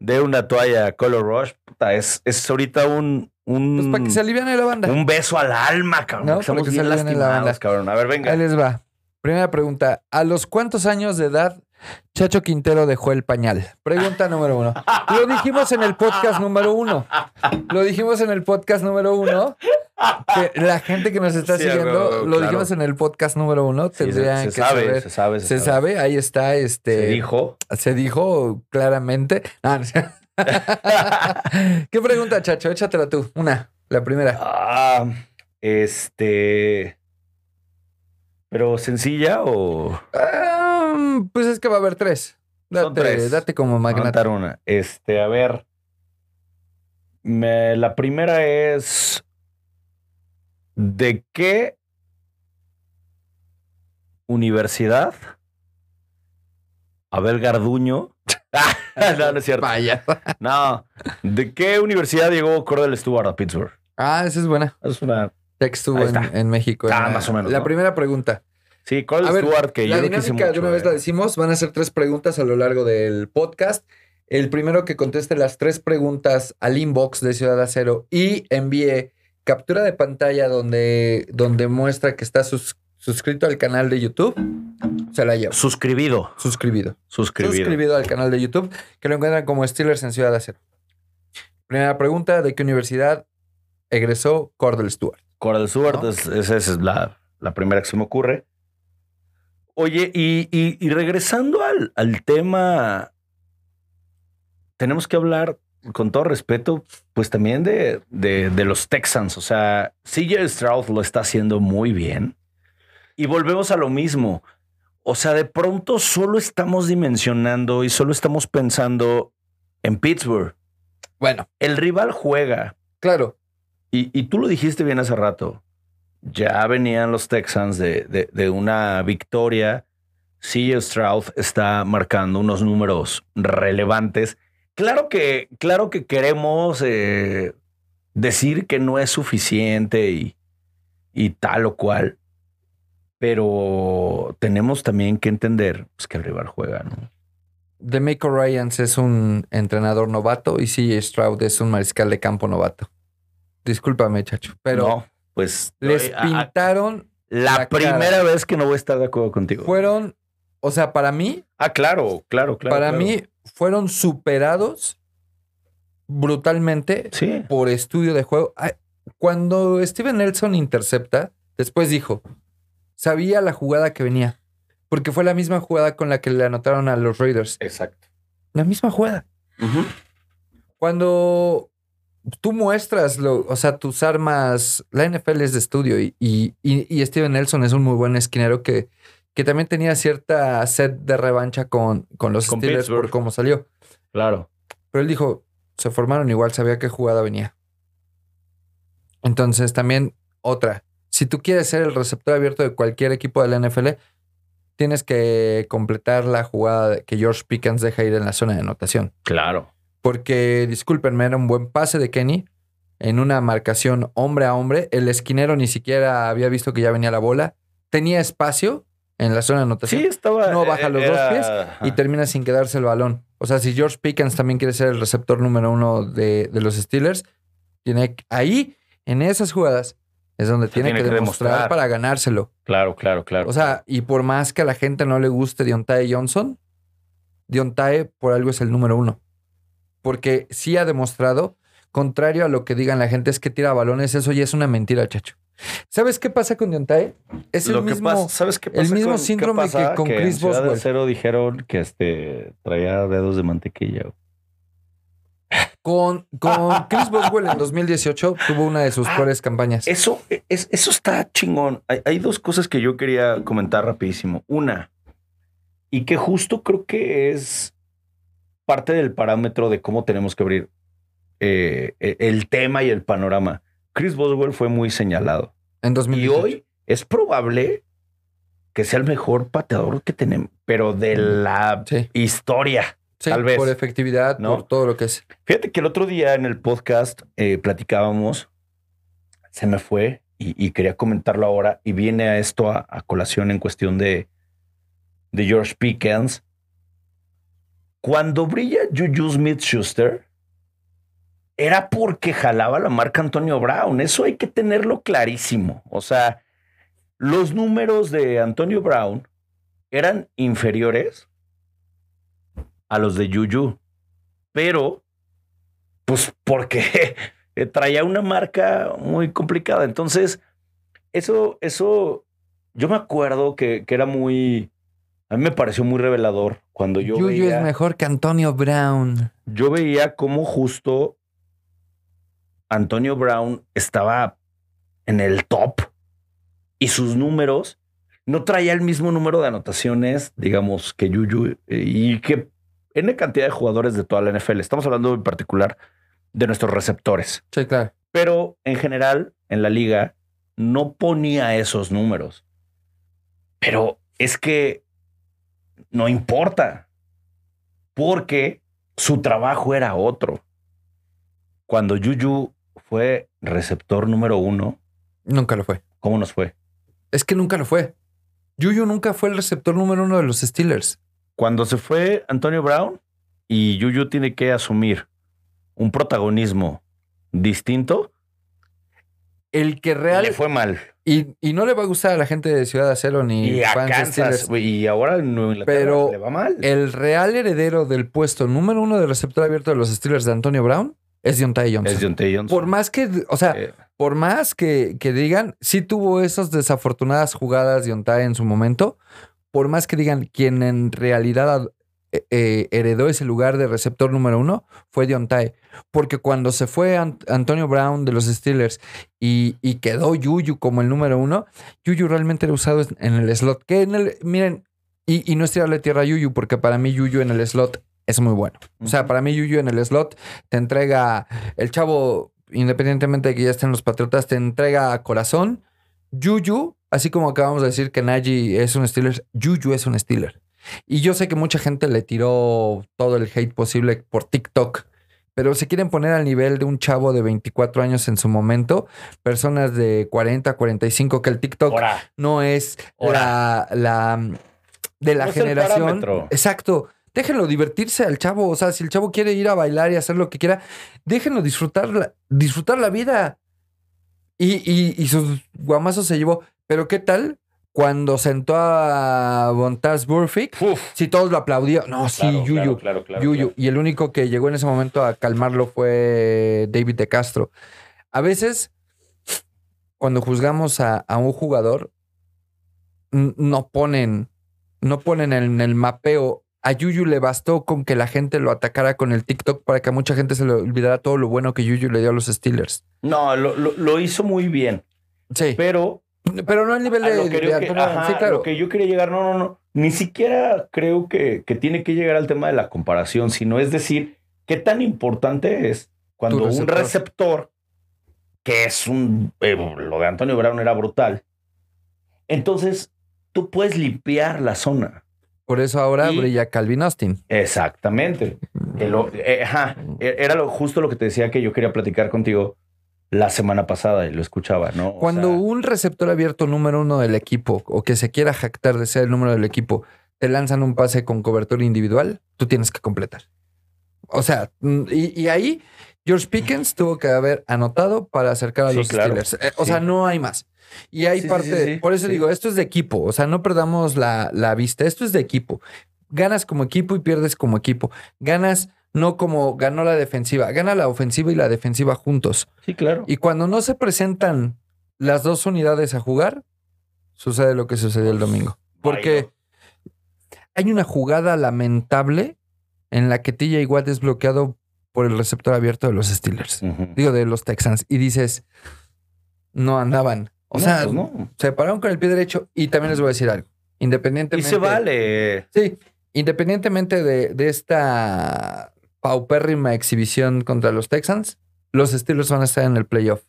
de una toalla Color Rush, puta, es, es ahorita un, un, Pues para que se aliviane la banda. un beso al alma, cabrón. No, estamos que se bien la cabrón. A ver, venga. Ahí les va. Primera pregunta. ¿A los cuántos años de edad Chacho Quintero dejó el pañal? Pregunta número uno. Lo dijimos en el podcast número uno. Lo dijimos en el podcast número uno. La gente que nos está Sí, siguiendo, lo claro. dijimos en el podcast número uno. Sí, se, Tendrían se que sabe, saber. se sabe, Se sabe, ahí está, este. Se dijo. Se dijo claramente. No. ¿Qué pregunta, Chacho? Échatela tú. Una, la primera. Ah, este. Pero sencilla o. Ah, pues es que va a haber tres. Date, Son tres. date como magnate. una. Este, a ver. Me- la primera es. ¿De qué universidad? Abel Garduño. no, no es cierto. Vaya. No. ¿De qué universidad llegó Cordell Stewart a Pittsburgh? Ah, esa es buena. Es una. Ahí en, en México. Ah, en más o menos, La ¿no? primera pregunta. Sí, Cordell A ver, Stewart, que la yo dinámica mucho. de una vez eh. la decimos. Van a ser tres preguntas a lo largo del podcast. El primero que conteste las tres preguntas al inbox de Ciudad Acero y envíe captura de pantalla donde, donde muestra que está sus- suscrito al canal de YouTube, se la lleva. Suscribido. Suscribido. Suscribido. suscribido al canal de YouTube, que lo encuentran como Steelers en Ciudad Acero. Primera pregunta, ¿de qué universidad egresó Cordell Stewart? Cordell Stewart, ¿No? es- esa es la, la primera que se me ocurre. Oye, y, y- y regresando al, al tema, tenemos que hablar, con todo respeto, pues también de, de- de los Texans. O sea, CJ Stroud lo está haciendo muy bien. Y volvemos a lo mismo. O sea, de pronto solo estamos dimensionando y solo estamos pensando en Pittsburgh. Bueno, El rival juega. claro, Y, y tú lo dijiste bien hace rato. Ya venían los Texans de, de- de una victoria. CJ Stroud está marcando unos números relevantes. Claro que, claro que queremos eh, decir que no es suficiente y, y tal o cual. Pero tenemos también que entender pues, que el rival juega, ¿no? DeMeco Ryans es un entrenador novato y CJ Stroud es un mariscal de campo novato. Discúlpame, chacho, pero No, pues les a- pintaron, la, la primera cara. vez que no voy a estar de acuerdo contigo. fueron, o sea, para mí, Ah, claro, claro, claro. para claro. mí, fueron superados brutalmente Sí. por estudio de juego. Cuando Steven Nelson intercepta, después dijo, sabía la jugada que venía, porque fue la misma jugada con la que le anotaron a los Raiders. Exacto. La misma jugada. Cuando tú muestras, lo, o sea, tus armas, la NFL es de estudio y, y, y- y Steven Nelson es un muy buen esquinero que, que también tenía cierta sed de revancha con, con los Con Steelers por cómo salió. Claro. Pero él dijo, se formaron igual, sabía qué jugada venía. Entonces también otra, si tú quieres ser el receptor abierto de cualquier equipo de la NFL, tienes que completar la jugada que George Pickens deja ir en la zona de anotación. Claro. Porque, discúlpenme, era un buen pase de Kenny en una marcación hombre a hombre. El esquinero ni siquiera había visto que ya venía la bola. Tenía espacio en la zona de anotación Sí, estaba. No baja los dos pies y termina sin quedarse el balón. O sea, si George Pickens también quiere ser el receptor número uno de, de los Steelers, tiene que- ahí, en esas jugadas, es donde tiene, tiene que, que demostrar, demostrar. para ganárselo. Claro, claro, claro. O sea, y por más que a la gente no le guste Deontay Johnson, Deontay por algo es el número uno. Porque sí ha demostrado, contrario a lo que digan la gente, es que tira balones, eso ya es una mentira, chacho. ¿Sabes qué pasa con Deontay? Es el lo que mismo... pasa, ¿sabes qué el pasa? mismo con- qué síndrome pasa? que con en Chris de Boswell. Acero dijeron que este traía dedos de mantequilla. Con, con Chris Boswell en 2018 tuvo una de sus Ah, peores campañas. Eso, es, eso está chingón. Hay, hay dos cosas que yo quería comentar rapidísimo. Una, y que justo creo que es parte del parámetro de cómo tenemos que abrir eh, e- el tema y el panorama. Chris Boswell fue muy señalado. En Y 2018. hoy es probable que sea el mejor pateador que tenemos, pero de la Sí. historia. Sí, tal vez. por efectividad, ¿No? por todo lo que es. Fíjate que el otro día en el podcast eh, platicábamos, se me fue y, y quería comentarlo ahora y viene a esto a, a colación en cuestión de, de George Pickens. Cuando brilla Juju Smith Schuster, era porque jalaba la marca Antonio Brown. Eso hay que tenerlo clarísimo. O sea, los números de Antonio Brown eran inferiores a los de Juju pero pues porque traía una marca muy complicada. Entonces, eso, eso, yo me acuerdo que, que era muy, a mí me pareció muy revelador cuando yo Yuyu veía, es mejor que Antonio Brown. yo veía cómo justo Antonio Brown estaba en el top y sus números no traía el mismo número de anotaciones, digamos, que Yuyu eh, y que N cantidad de jugadores de toda la NFL. Estamos hablando en particular de nuestros receptores, Sí, claro. pero en general en la liga no ponía esos números. Pero es que no importa, porque su trabajo era otro. Cuando Yuyu fue receptor número uno, Nunca lo fue. ¿cómo nos fue? Es que nunca lo fue. Yuyu nunca fue el receptor número uno de los Steelers. Cuando se fue Antonio Brown y Yuyu tiene que asumir un protagonismo distinto, El que real. le fue mal. Y, y no le va a gustar a la gente de Ciudad de Acero ni Y a fans de Kansas, Steelers. güey, y ahora en Inglaterra Pero le va mal. El real heredero del puesto número uno de receptor abierto de los Steelers de Antonio Brown es Deontay Johnson. es Deontay Johnson. Por más que, o sea, Eh, por más que, que digan, sí tuvo esas desafortunadas jugadas de Ontai en su momento, por más que digan quien en realidad eh, eh, heredó ese lugar de receptor número uno fue Deontay. Porque cuando se fue Ant- Antonio Brown de los Steelers y, y quedó Yuyu como el número uno, Yuyu realmente era usado en el slot. Que en el, miren, y, y no es tirarle tierra a Yuyu, porque para mí Yuyu en el slot es muy bueno. O sea, para mí Yuyu en el slot te entrega el chavo, independientemente de que ya estén los Patriotas, te entrega corazón. Yuyu, así como acabamos de decir que Najee es un Steeler, Yuyu es un Steeler. Y yo sé que mucha gente le tiró todo el hate posible por TikTok, pero se quieren poner al nivel de un chavo de 24 años en su momento, personas de 40, 45, que el TikTok no es la, la de la No generación. Exacto. Déjenlo divertirse al chavo. O sea, si el chavo quiere ir a bailar y hacer lo que quiera, déjenlo disfrutar la, disfrutar la vida. Y, y, y sus guamazos se llevó. Pero ¿qué tal cuando sentó a Bontaz Burfict? Si todos lo aplaudían. No, sí, claro, Yuyu. claro, claro, Yuyu. Y el único que llegó en ese momento a calmarlo fue David de Castro. A veces, cuando juzgamos a, a un jugador, no ponen, no ponen en el mapeo. A Yuyu le bastó con que la gente lo atacara con el TikTok para que a mucha gente se le olvidara todo lo bueno que Yuyu le dio a los Steelers. No, lo, lo- lo hizo muy bien, Sí. pero Pero no al nivel de, lo que, de creo que- Antonio- ajá, Sí, claro. lo que yo quería llegar, no, no, no. Ni siquiera creo que, que tiene que llegar al tema de la comparación, sino es decir, qué tan importante es cuando un receptor. receptor, que es un, eh, lo de Antonio Brown era brutal, entonces tú puedes limpiar la zona. Por eso ahora Y- brilla Calvin Austin. Exactamente. Lo- eh, ajá, e- era lo, justo lo que te decía que yo quería platicar contigo la semana pasada y lo escuchaba, ¿no? O Cuando sea, un receptor abierto número uno del equipo o que se quiera jactar de ser el número del equipo te lanzan un pase con cobertura individual, tú tienes que completar. O sea, mm, y, y ahí George Pickens tuvo que haber anotado para acercar a Sí, los claro. Steelers. Eh, o Sí. sea, no hay más. Y hay Sí, parte, sí, sí, por eso digo, esto es de equipo. O sea, no perdamos la, la vista. Esto es de equipo. Ganas como equipo y pierdes como equipo. Ganas no como ganó la defensiva. Gana la ofensiva y la defensiva juntos. Sí, claro. Y cuando no se presentan las dos unidades a jugar, sucede lo que sucedió el domingo. Porque hay una jugada lamentable en la que TJ Watt es bloqueado por el receptor abierto de los Steelers. Digo, de los Texans. Y dices, no andaban. O No, sea, pues no. se pararon con el pie derecho. Y también les voy a decir algo. Y Independientemente. se vale. Sí, independientemente de, de esta paupérrima exhibición contra los Texans, los Steelers van a estar en el playoff.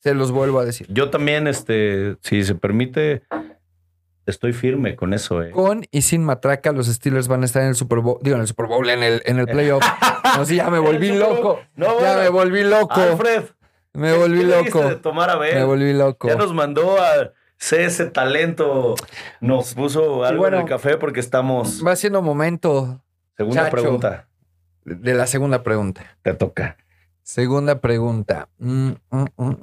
Se los vuelvo a decir. Yo también, este, si se permite, estoy firme con eso, eh. Con y sin matraca, los Steelers van a estar en el Super Bowl. Digo, en el Super Bowl, en el, en el playoff. No, sí, ya me volví loco. No, Ya bueno. me volví loco. Alfred. Me ¿qué- volví loco. de tomar a ver? Me volví loco. Ya nos mandó a CS Talento. Nos puso algo bueno, en el café porque estamos. Va siendo momento Segunda chacho. pregunta. de la segunda pregunta. Te toca. Segunda pregunta. Mm, mm, mm.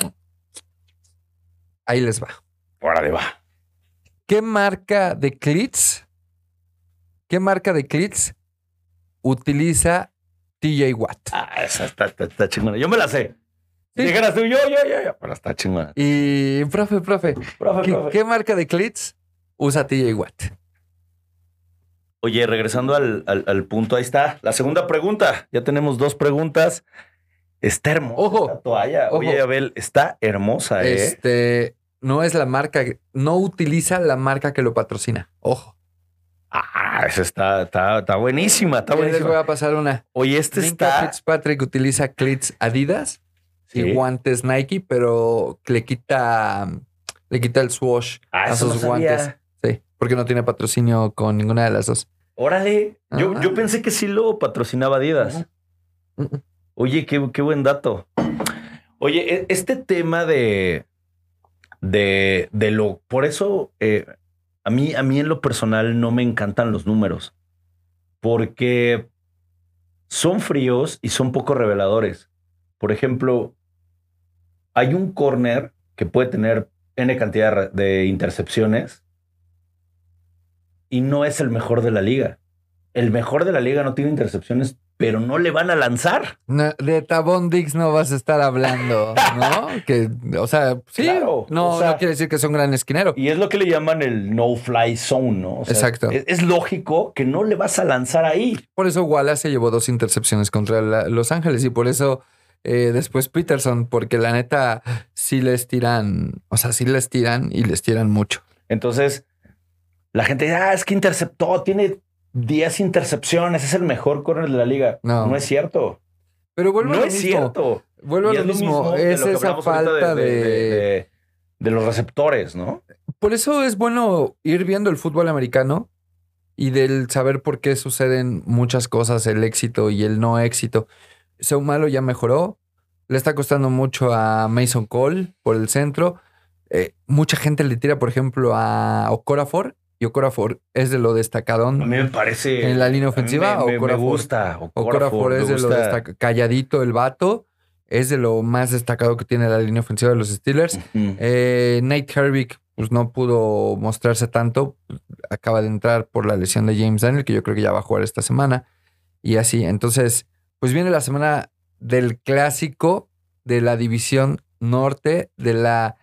Ahí les va. Órale, va. ¿Qué marca de clits? ¿Qué marca de clits utiliza TJ Watt? Ah, esa está, está, está chingona. Yo me la sé. Sí. Dijeras tú, yo, yo, yo, yo. Pero está chingona. Y, profe, profe, Profe, ¿qué, profe. qué marca de clits usa TJ Watt? Oye, regresando al, al- al punto, ahí está. La segunda pregunta. Ya tenemos dos preguntas. Está hermosa Ojo. esta toalla. Ojo. Oye, Abel, está hermosa, ¿eh? Este no es la marca, no utiliza la marca que lo patrocina. Ojo. Ah, esa está, está, está buenísima, está Ya les voy buenísima. a pasar una. Oye, este Minka está. Fitzpatrick utiliza clits Adidas Sí. y guantes Nike, pero le quita, le quita el swoosh Ah, a no sus sabía. guantes. Sí, porque no tiene patrocinio con ninguna de las dos. Órale. Yo, Ah. yo pensé que sí lo patrocinaba Adidas. Oye, qué, qué buen dato. Oye, e- este tema de, de, de lo, por eso eh, a mí, a mí en lo personal no me encantan los números, porque son fríos y son poco reveladores. Por ejemplo, hay un corner que puede tener n cantidad de intercepciones y no es el mejor de la liga. El mejor de la liga no tiene intercepciones, pero no le van a lanzar. No, de Tabón Dix no vas a estar hablando, ¿no? que, o sea, sí, Claro, no, o sea- no quiere decir que es un gran esquinero. Y es lo que le llaman el no-fly zone, ¿no? O sea, Exacto. Es, es lógico que no le vas a lanzar ahí. Por eso Wallace se llevó dos intercepciones contra la- Los Ángeles y por eso eh, después Peterson, porque la neta sí les tiran, o sea, sí les tiran y les tiran mucho. Entonces, la gente dice, ah, es que interceptó, tiene 10 intercepciones, es el mejor corner de la liga. No. No, es cierto. Pero vuelvo a no lo es mismo. cierto. Vuelvo a lo es mismo. Es lo esa falta de, de, de- de los receptores, ¿no? Por eso es bueno ir viendo el fútbol americano y del saber por qué suceden muchas cosas, el éxito y el no éxito. Seumalo ya mejoró. Le está costando mucho a Mason Cole por el centro. Eh, mucha gente le tira, por ejemplo, a Okorafor. Y Okorafor es de lo A destacadón mí me parece. en la línea a mí ofensiva. Me, me- me gusta. Okorafor es me de lo gusta. destaca- calladito el vato. Es de lo más destacado que tiene la línea ofensiva de los Steelers. Eh, Nate Hervick pues, no pudo mostrarse tanto. Acaba de entrar por la lesión de James Daniel, que yo creo que ya va a jugar esta semana. Y así. Entonces, pues viene la semana del clásico de la división norte de la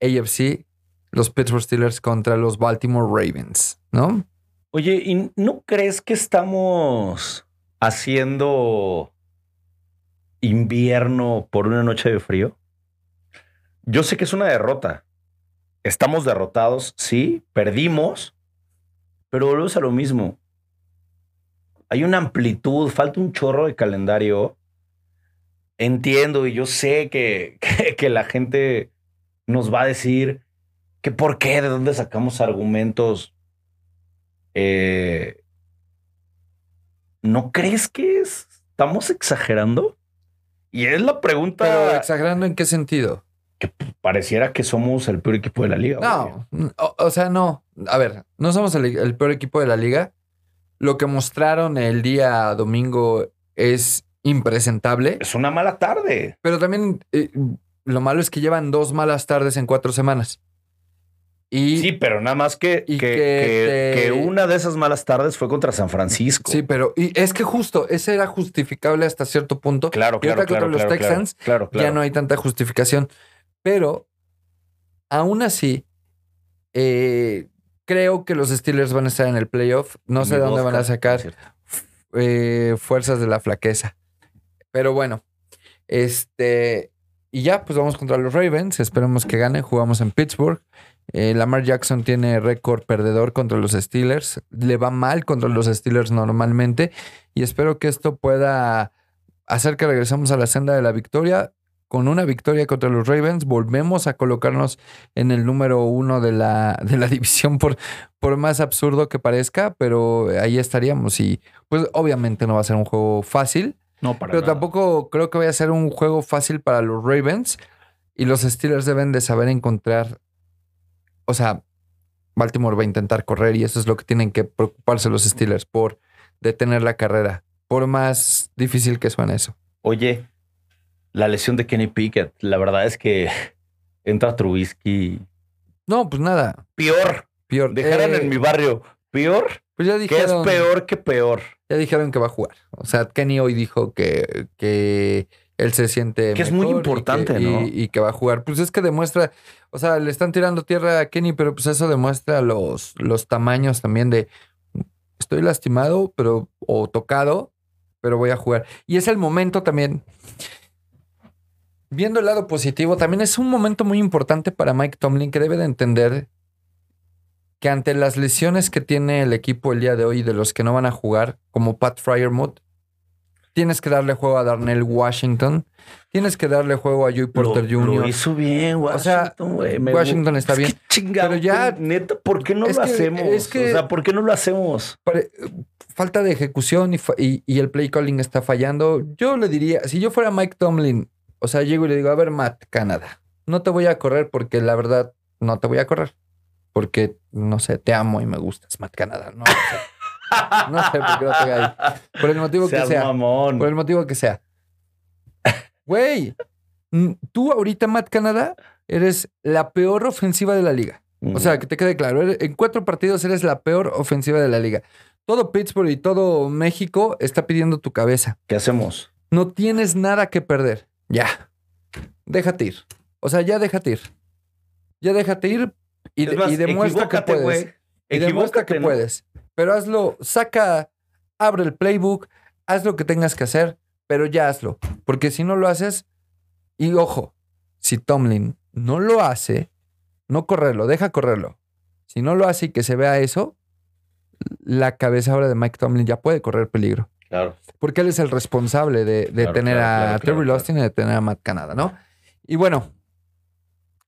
AFC, los Pittsburgh Steelers contra los Baltimore Ravens, ¿no? Oye, ¿y no crees que estamos haciendo invierno por una noche de frío? Yo sé que es una derrota. Estamos derrotados, sí, perdimos, pero volvemos a lo mismo. Hay una amplitud, falta un chorro de calendario. Entiendo y yo sé que, que, que la gente nos va a decir que por qué, de dónde sacamos argumentos eh, ¿No crees que es- estamos exagerando? Y es la pregunta. Pero exagerando en qué sentido? Pareciera que somos el peor equipo de la liga. No, o, o sea, no. A ver, no somos el, el peor equipo de la liga. Lo que mostraron el día domingo es impresentable, Es una mala tarde. pero también eh, lo malo es que llevan dos malas tardes en cuatro semanas. Y Sí, pero nada más que, y que, que que- te- que una de esas malas tardes fue contra San Francisco. sí, pero y es que justo ese era justificable hasta cierto punto. claro, y claro, ahorita claro, contra claro, los Texans claro, claro. ya no hay tanta justificación. Pero aún así, eh, creo que los Steelers van a estar en el playoff. No sé de dónde van a sacar eh, fuerzas de la flaqueza. Pero bueno, este. Y ya, pues vamos contra los Ravens. Esperemos que gane. Jugamos en Pittsburgh. Eh, Lamar Jackson tiene récord perdedor contra los Steelers. Le va mal contra los Steelers normalmente. Y espero que esto pueda hacer que regresemos a la senda de la victoria. Con una victoria contra los Ravens, volvemos a colocarnos en el número uno de la, de la división, por, por más absurdo que parezca, pero ahí estaríamos. Y pues obviamente no va a ser un juego fácil, No, para pero nada. tampoco creo que vaya a ser un juego fácil para los Ravens. Y los Steelers deben de saber encontrar. O sea, Baltimore va a intentar correr y eso es lo que tienen que preocuparse los Steelers por detener la carrera. Por más difícil que suene eso. Oye, la lesión de Kenny Pickett, la verdad es que entra Trubisky. No, pues nada. Peor. Peor. Dejaron Eh, en mi barrio. Peor. Pues ya Que es dijeron, peor que peor. ya dijeron que va a jugar. O sea, Kenny hoy dijo que, que él se siente. Que es muy mejor y importante, que- ¿no? Y, y que va a jugar. Pues es que demuestra. O sea, le están tirando tierra a Kenny, pero pues eso demuestra los, los tamaños también de. Estoy lastimado, pero. O tocado, pero voy a jugar. Y es el momento también. Viendo el lado positivo, también es un momento muy importante para Mike Tomlin que debe de entender que ante las lesiones que tiene el equipo el día de hoy de los que no van a jugar, como Pat Fryermuth, tienes que darle juego a Darnell Washington, tienes que darle juego a Joey Porter lo, Jr. Lo hizo bien, Washington. sea, güey. Me- Washington está es que bien. chingado, Pero ya- Neta, ¿por qué no lo que- hacemos? es que- O sea, ¿por qué no lo hacemos? Pare- falta de ejecución y- y el play calling está fallando. Yo le diría, si yo fuera Mike Tomlin, o sea, llego y le digo, a ver, Matt, Canadá, no te voy a correr porque la verdad no te voy a correr. Porque, no sé, te amo y me gustas, Matt Canadá. No, sé. No sé por qué no te ahí. Por el motivo que sea. mamón. Por el motivo que sea. Güey, tú ahorita, Matt Canadá, eres la peor ofensiva de la liga. O sea, que te quede claro, en cuatro partidos eres la peor ofensiva de la liga. Todo Pittsburgh y todo México está pidiendo tu cabeza. ¿qué hacemos? No tienes nada que perder. Ya. Déjate ir. O sea, ya déjate ir. Ya déjate ir y, Es de- más, y demuestra que puedes. Y demuestra que puedes. Pero hazlo, saca, abre el playbook, haz lo que tengas que hacer, pero ya hazlo. Porque si no lo haces, y ojo, si Tomlin no lo hace, no correrlo, deja correrlo. Si no lo hace y que se vea eso, la cabeza ahora de Mike Tomlin ya puede correr peligro. Claro. Porque él es el responsable de, de Claro, tener claro, a claro, Terry claro, Lostin y de tener a Matt Canada, ¿no? Y bueno,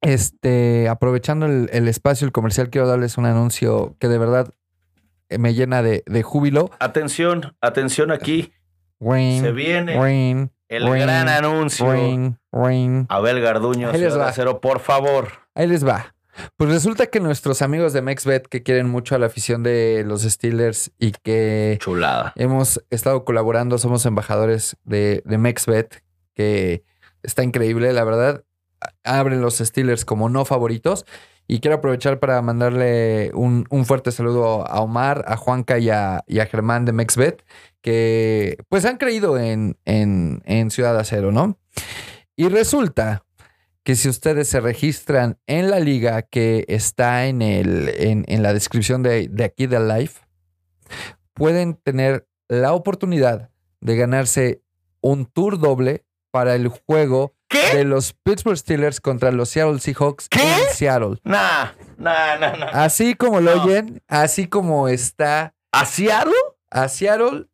este, aprovechando el, el espacio, el comercial, quiero darles un anuncio que de verdad eh, me llena de, de júbilo. Atención, atención aquí. Ring, Se viene ring, el ring, gran anuncio. ring, ring. Abel Garduño, Ahí les Ciudad va. Cero, por favor. Ahí les va. Pues resulta que nuestros amigos de MexBet, que quieren mucho a la afición de los Steelers y que Chulada. Hemos estado colaborando, somos embajadores de, de MexBet, que está increíble, la verdad. Abren los Steelers como no favoritos. Y quiero aprovechar para mandarle un, un fuerte saludo a Omar, a Juanca y a, y a Germán de MexBet, que pues han creído en, en, en Ciudad Acero, ¿no? Y resulta que si ustedes se registran en la liga que está en, el, en, en la descripción de, de aquí del live, pueden tener la oportunidad de ganarse un tour doble para el juego ¿Qué? de los Pittsburgh Steelers contra los Seattle Seahawks ¿Qué? en Seattle. Nah, nah, nah, nah. Así como lo No. oyen, así como está ¿A Seattle? a Seattle.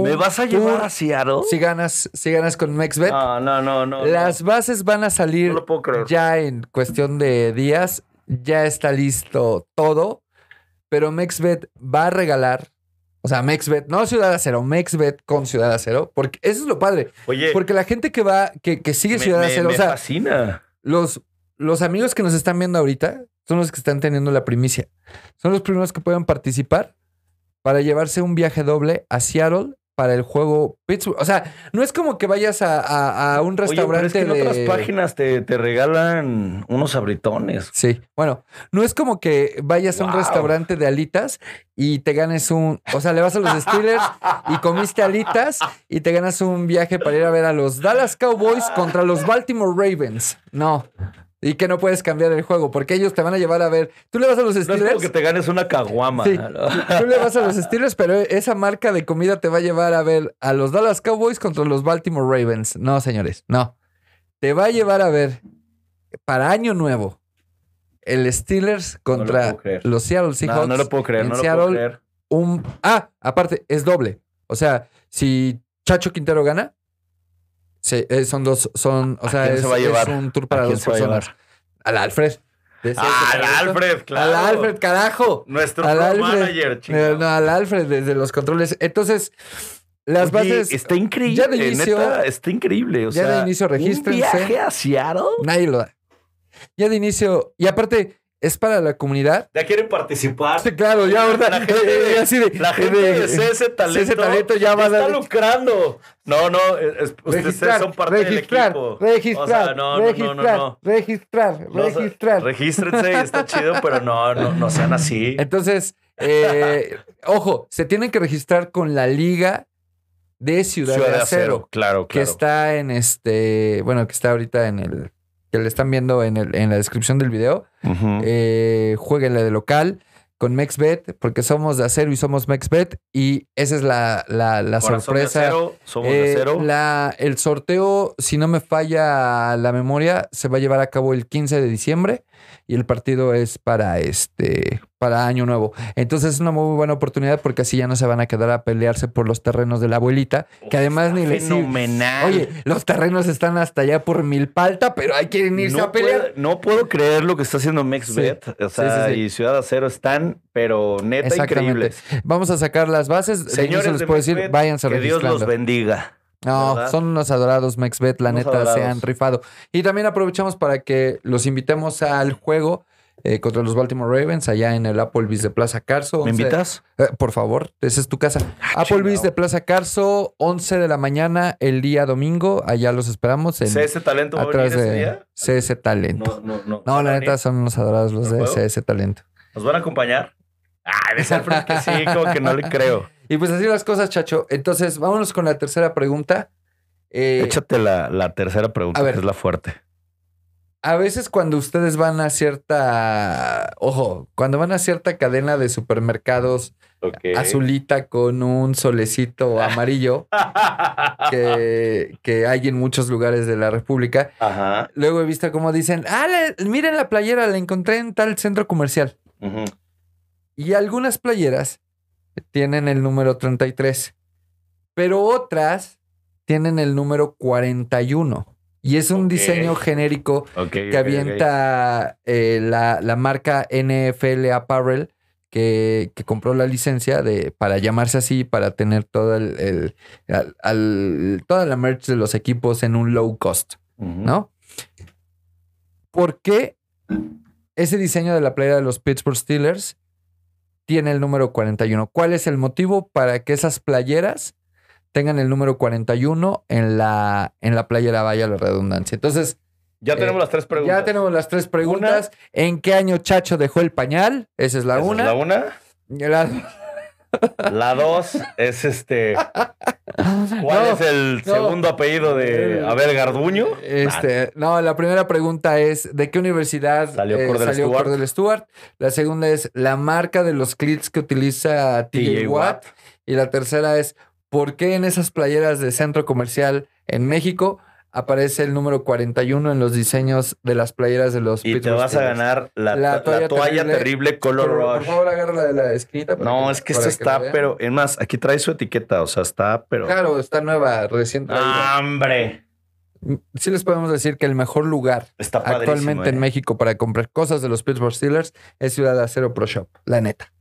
Un ¿Me vas a llevar a Seattle? Si ganas, si ganas con MexBet. No, no, no, no. Las bases van a salir no lo puedo creer. ya en cuestión de días. Ya está listo todo. Pero MexBet va a regalar. O sea, MexBet, no Ciudad Acero, MexBet con Ciudad Acero. Porque eso es lo padre. Oye, Porque la gente que va, que, que sigue me, Ciudad me- Acero, me o sea, fascina. los, los amigos que nos están viendo ahorita son los que están teniendo la primicia. Son los primeros que pueden participar para llevarse un viaje doble a Seattle para el juego Pittsburgh. O sea, no es como que vayas a, a- a un Oye, pero restaurante es que en de... otras páginas te, te regalan unos abritones. Sí, bueno, no es como que vayas a un restaurante de alitas y te ganes un, o sea, le vas a los Steelers y comiste alitas y te ganas un viaje para ir a ver a los Dallas Cowboys contra los Baltimore Ravens. No, y que no puedes cambiar el juego, porque ellos te van a llevar a ver. Tú le vas a los No es como Steelers. que te ganes una caguama. Sí, ¿no? tú le vas a los Steelers, pero esa marca de comida te va a llevar a ver a los Dallas Cowboys contra los Baltimore Ravens. No, señores, no. Te va a llevar a ver para Año Nuevo el Steelers contra los Seattle Seahawks. No, no lo puedo creer, en no lo Seattle, puedo creer. un. Ah, aparte, es doble. O sea, si Chacho Quintero gana, se- eh, son dos, son, o ¿A sea, es, se va a es llevar? un tour ¿A para dos a personas. llevar? Al Alfred. Ah, al. Alfred, claro. Al Alfred, carajo. Nuestro Al Alfred. manager, chingado. No, al Alfred desde los controles. Entonces, las Oye, bases. Está increíble. ya de inicio- neta, está increíble. O ya de inicio, Un regístrense. viaje a Seattle. Nadie lo da. Ya de inicio. Y aparte, es para la comunidad. Ya quieren participar. Sí, claro, ya, ¿verdad? La gente, Eh, eh, así de- la gente de- de CS Talento, CS Talento ya va a está dar- lucrando. No, no, es- es- ustedes Registrar, son parte registrar, del equipo. registrar, O sea, no, no, no, registrar, no, no. registrar, No, sea, registrar. Regístrense y está chido, pero no, no, no sean así. Entonces, eh, ojo, se tienen que registrar con la liga de Ciudad, Ciudad de Acero, claro, que claro. está en este, bueno, que está ahorita en el, que le están viendo en, el, en la descripción del video. Ujú. Eh, jueguenle de local con MexBet, porque somos de acero y somos MexBet, y esa es la, la, la Corazón de sorpresa. acero, somos de Eh, acero. la- el sorteo, si no me falla la memoria, se va a llevar a cabo el 15 de diciembre y el partido es para este para Año Nuevo. Entonces es una muy buena oportunidad porque así ya no se van a quedar a pelearse por los terrenos de la abuelita, que además Está ni les Fenomenal. Oye, los terrenos están hasta allá por Milpalta, pero hay que irse no, a pelear. puedo, no puedo creer lo que está haciendo MexBet. O sea, Sí, sí, sí. y Ciudad Acero están, pero neta increíbles. Vamos a sacar las bases. Señores, les puedo decir, váyanse que Dios los bendiga. No, ¿verdad? son unos adorados MexBet, la Unos neta, se han rifado. Y también aprovechamos para que los invitemos al juego eh, contra los Baltimore Ravens allá en el Applebee's de Plaza Carso. ¿Me 11 invitas? Eh, por favor, esa es tu casa. Applebee's chingado. de Plaza Carso, 11 de la mañana el día domingo. Allá los esperamos. En, ¿CS Talento va a venir atrás ese de día? CS Talento. No, no, no. No, ¿Van la neta son unos adorados los ¿No de? CS Talento. ¿Nos van a acompañar? Ah, de Alfred que sí, como que no le creo. Y pues así las cosas, chacho. Entonces, vámonos con la tercera pregunta. Eh, Échate la, la tercera pregunta, a ver. que es la fuerte. A veces cuando ustedes van a cierta, ojo, cuando van a cierta cadena de supermercados azulita con un solecito amarillo que, que hay en muchos lugares de la República, Ajá. luego he visto como dicen, ah, miren la playera, la encontré en tal centro comercial. Ujú. Y algunas playeras tienen el número 33, pero otras tienen el número 41. Y es un diseño genérico que avienta eh, la, la marca NFL Apparel que, que compró la licencia de, para llamarse así, para tener todo el, el- al- al- toda la merch de los equipos en un low cost. ¿no? ¿Por qué ese diseño de la playera de los Pittsburgh Steelers tiene el número 41? ¿Cuál es el motivo para que esas playeras tengan el número 41 en la, en la playera, vaya la redundancia? Entonces, Ya Eh, tenemos las tres preguntas. ya tenemos las tres preguntas. ¿En qué año Chacho dejó el pañal? Esa es la Esa es una. la una. La- La dos es este. ¿Cuál No, es el no. segundo apellido de Abel Garduño? Este, no, la primera pregunta es ¿de qué universidad Salió eh, Cordell salió Stewart. La segunda es la marca de los clips que utiliza TJ TJ Watt. Y la tercera es ¿por qué en esas playeras de centro comercial en México aparece el número 41 en los diseños de las playeras de los Y te vas a ganar la, La la toalla terrible. terrible, Color Por, por favor, agárrala de la para No, es que esto está, pero es más, aquí trae su etiqueta, o sea, está, pero. Claro, está nueva, recién traída. ¡Hombre! Sí les podemos decir que el mejor lugar Está actualmente en ¿eh? México para comprar cosas de los Pittsburgh Steelers es Ciudad de Acero Pro Shop, la neta.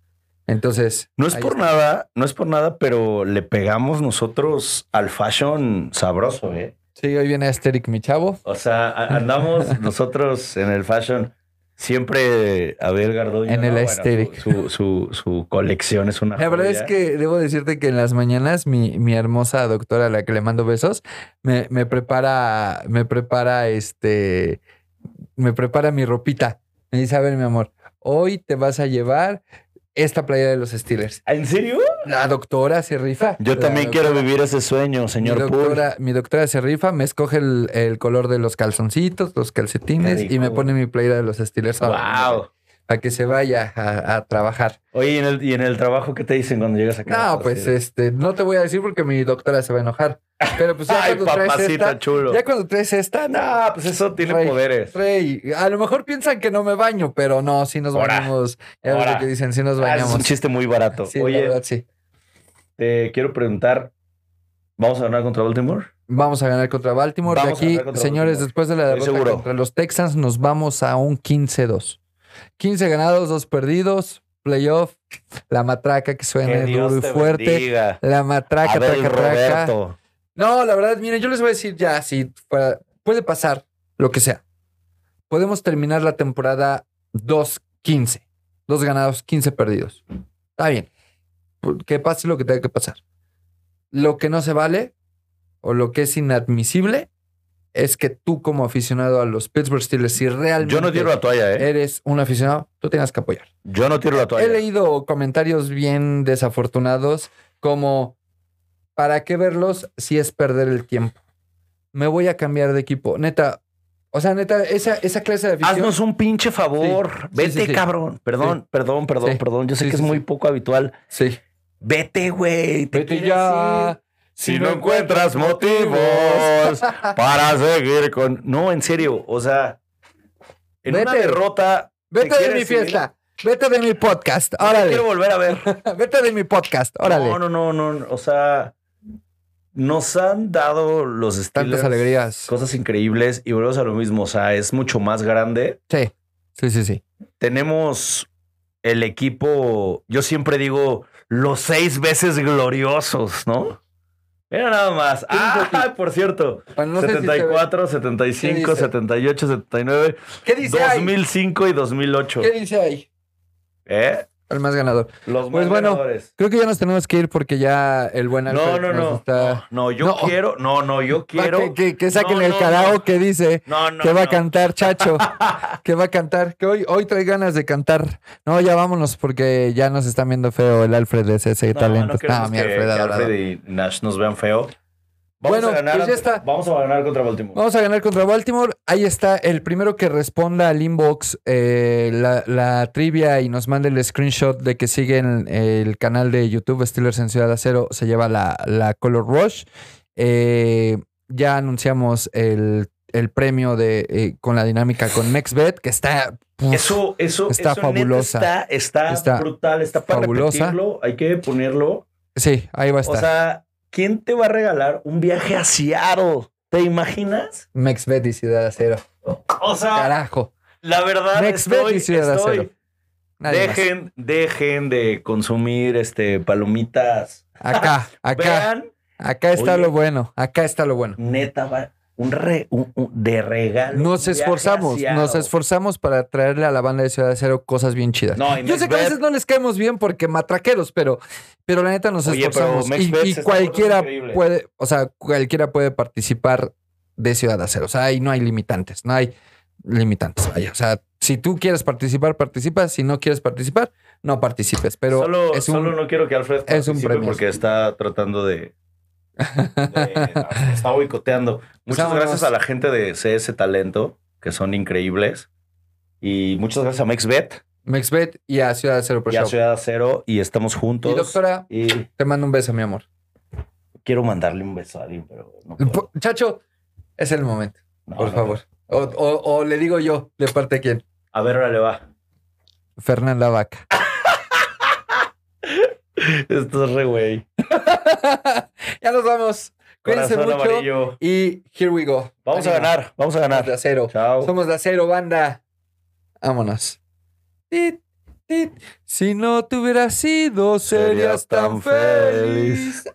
Entonces, No es por está. nada, no es por nada, pero le pegamos nosotros al fashion sabroso, ¿eh? Sí, hoy viene Asterix, mi chavo. O sea, andamos nosotros en el fashion siempre a ver Gardoño. En el ¿no? su, su, su, su colección es una La verdad joya. es que debo decirte que en las mañanas mi, mi hermosa doctora, a la que le mando besos, me, me prepara, me prepara este, me prepara mi ropita. Me dice, a ver, mi amor, hoy te vas a llevar esta playera de los Steelers. ¿En serio? La doctora se rifa. Yo también quiero vivir ese sueño, Mi señor Poole. doctora, mi doctora se rifa, me escoge el, el color de los calzoncitos, los calcetines y me pone mi playera de los Steelers. Wow. Para que se vaya a, a trabajar. Oye, ¿y en, el, ¿y en el trabajo qué te dicen cuando llegas acá? No, pues este, no te voy a decir porque mi doctora se va a enojar. Pero pues ya Ay, cuando traes papacita esta, chulo. ya cuando traes esta, no, pues eso tiene Rey, poderes. Rey, a lo mejor piensan que no me baño, pero no, sí nos Ahora, bañamos. Ya ves lo que dicen, sí nos Ah, bañamos. es un chiste muy barato. Sí, la Oye, verdad, sí. te quiero preguntar, ¿vamos a ganar contra Baltimore? Vamos a ganar contra Baltimore. Vamos a de aquí, señores, Baltimore. después de la derrota contra los Texans, nos vamos a un 15-2. 15 ganados, 2 perdidos, playoff, la matraca que suene Que duro y te fuerte. bendiga. La matraca, Abel traca, traca. Roberto. No, la verdad, miren, yo les voy a decir ya, si fuera- puede pasar lo que sea. Podemos terminar la temporada 2-15. Dos ganados, 15 perdidos. Está bien. Que pase lo que tenga que pasar. Lo que no se vale o lo que es inadmisible es que tú como aficionado a los Pittsburgh Steelers, si realmente Yo no tiro la toalla, ¿eh? eres un aficionado, tú tengas que apoyar. Yo no tiro la toalla. He leído comentarios bien desafortunados como, ¿para qué verlos si es perder el tiempo? Me voy a cambiar de equipo. Neta, o sea, neta, esa, esa clase de afición... Haznos un pinche favor. Sí, Vete, sí, sí. Perdón, perdón, perdón, perdón. Yo sé que es muy poco habitual. Sí. Vete, güey. te Vete ya. Si no encuentras motivos para seguir con... No, en serio. O sea, en una derrota... te Vete de mi ir. fiesta. Vete de mi podcast. Órale. quiero volver a ver. Vete de mi podcast. Órale. No, no, no, no. O sea, nos han dado los Steelers Tantas alegrías. cosas increíbles y volvemos a lo mismo. O sea, es mucho más grande. Sí. Sí, sí, sí. Tenemos el equipo, yo siempre digo, los seis veces gloriosos, ¿no? Mira nada más. ¿Qué dice Ah, por cierto. Bueno, no sé si se ve. 74, ¿Qué 75, dice? 78, 79, ¿Qué dice ahí? 2005 y 2008. ¿Qué dice ahí? ¿Eh? El más ganador. Los Pues más bueno, ganadores. Creo que ya nos tenemos que ir porque ya el buen No, Alfred no, no, está- no. No, yo No. quiero. No, no, yo quiero. Que, que, que saquen No, el no, no. que dice No, no. que va a no. cantar, chacho. que va a cantar. Que hoy, hoy trae ganas de cantar. No, ya vámonos porque ya nos están viendo feo el Alfred de ese No, talento. no Ah, mi Alfred que. Alfred y Nash nos vean feo. Vamos Bueno, a ganar. pues ya está. Vamos a ganar contra Baltimore. Vamos a ganar contra Baltimore. Ahí está el primero que responda al inbox eh, la, la trivia y nos mande el screenshot de que siguen el canal de YouTube Steelers en Ciudad Acero. Se lleva la, la Color Rush. Eh, ya anunciamos el, el premio de, eh, con la dinámica con MexBet, que está. uf, Eso, eso, Está eso fabulosa. Está, está, Está brutal, está para fabulosa. repetirlo. Hay que ponerlo. sí, ahí va a O estar. sea, ¿quién te va a regalar un viaje a Seattle? ¿Te imaginas? MexBet y Ciudad Acero. O sea, Carajo. la verdad MexBet estoy, y Ciudad estoy- Acero. Nadie más. dejen, dejen de consumir este palomitas. Acá, acá. Vean, Acá está Oye. lo bueno. Acá está lo bueno. neta, va, un, re- un- un- de regalo. Nos esforzamos, nos esforzamos para traerle a la banda de Ciudad de Cero cosas bien chidas. No, Yo sé que a veces no les caemos bien porque matraqueros, pero, pero la neta nos Oye, esforzamos. Y- cualquiera puede, o sea, cualquiera puede participar de Ciudad de Cero. O sea, ahí no hay limitantes, no hay limitantes. Vaya. O sea, si tú quieres participar, participa. Si no quieres participar, no participes. Pero solo, es un, solo no quiero que Alfred es un participe premio. porque está tratando de, de- está boicoteando. Muchas vámonos. gracias a la gente de CS Talento, que son increíbles. Y muchas gracias a MexBet MexBet y a Ciudad Cero Pro y a. Ciudad Cero. Y estamos juntos. Y doctora, Y te mando un beso, mi amor. quiero mandarle un beso a alguien, pero no puedo. Chacho, es el momento. No, por no, favor. O, o- o le digo yo, ¿de parte de quién? A ver, ahora le va. Fernanda Vaca. Esto es re güey. ya nos vamos. Cuídense Corazón mucho. amarillo. Y here we go. Vamos a ganar, vamos a Somos de ganar. acero. Chao. Somos de acero, banda. Vámonos. Tit, tit. Si no te hubieras ido, serías tan feliz.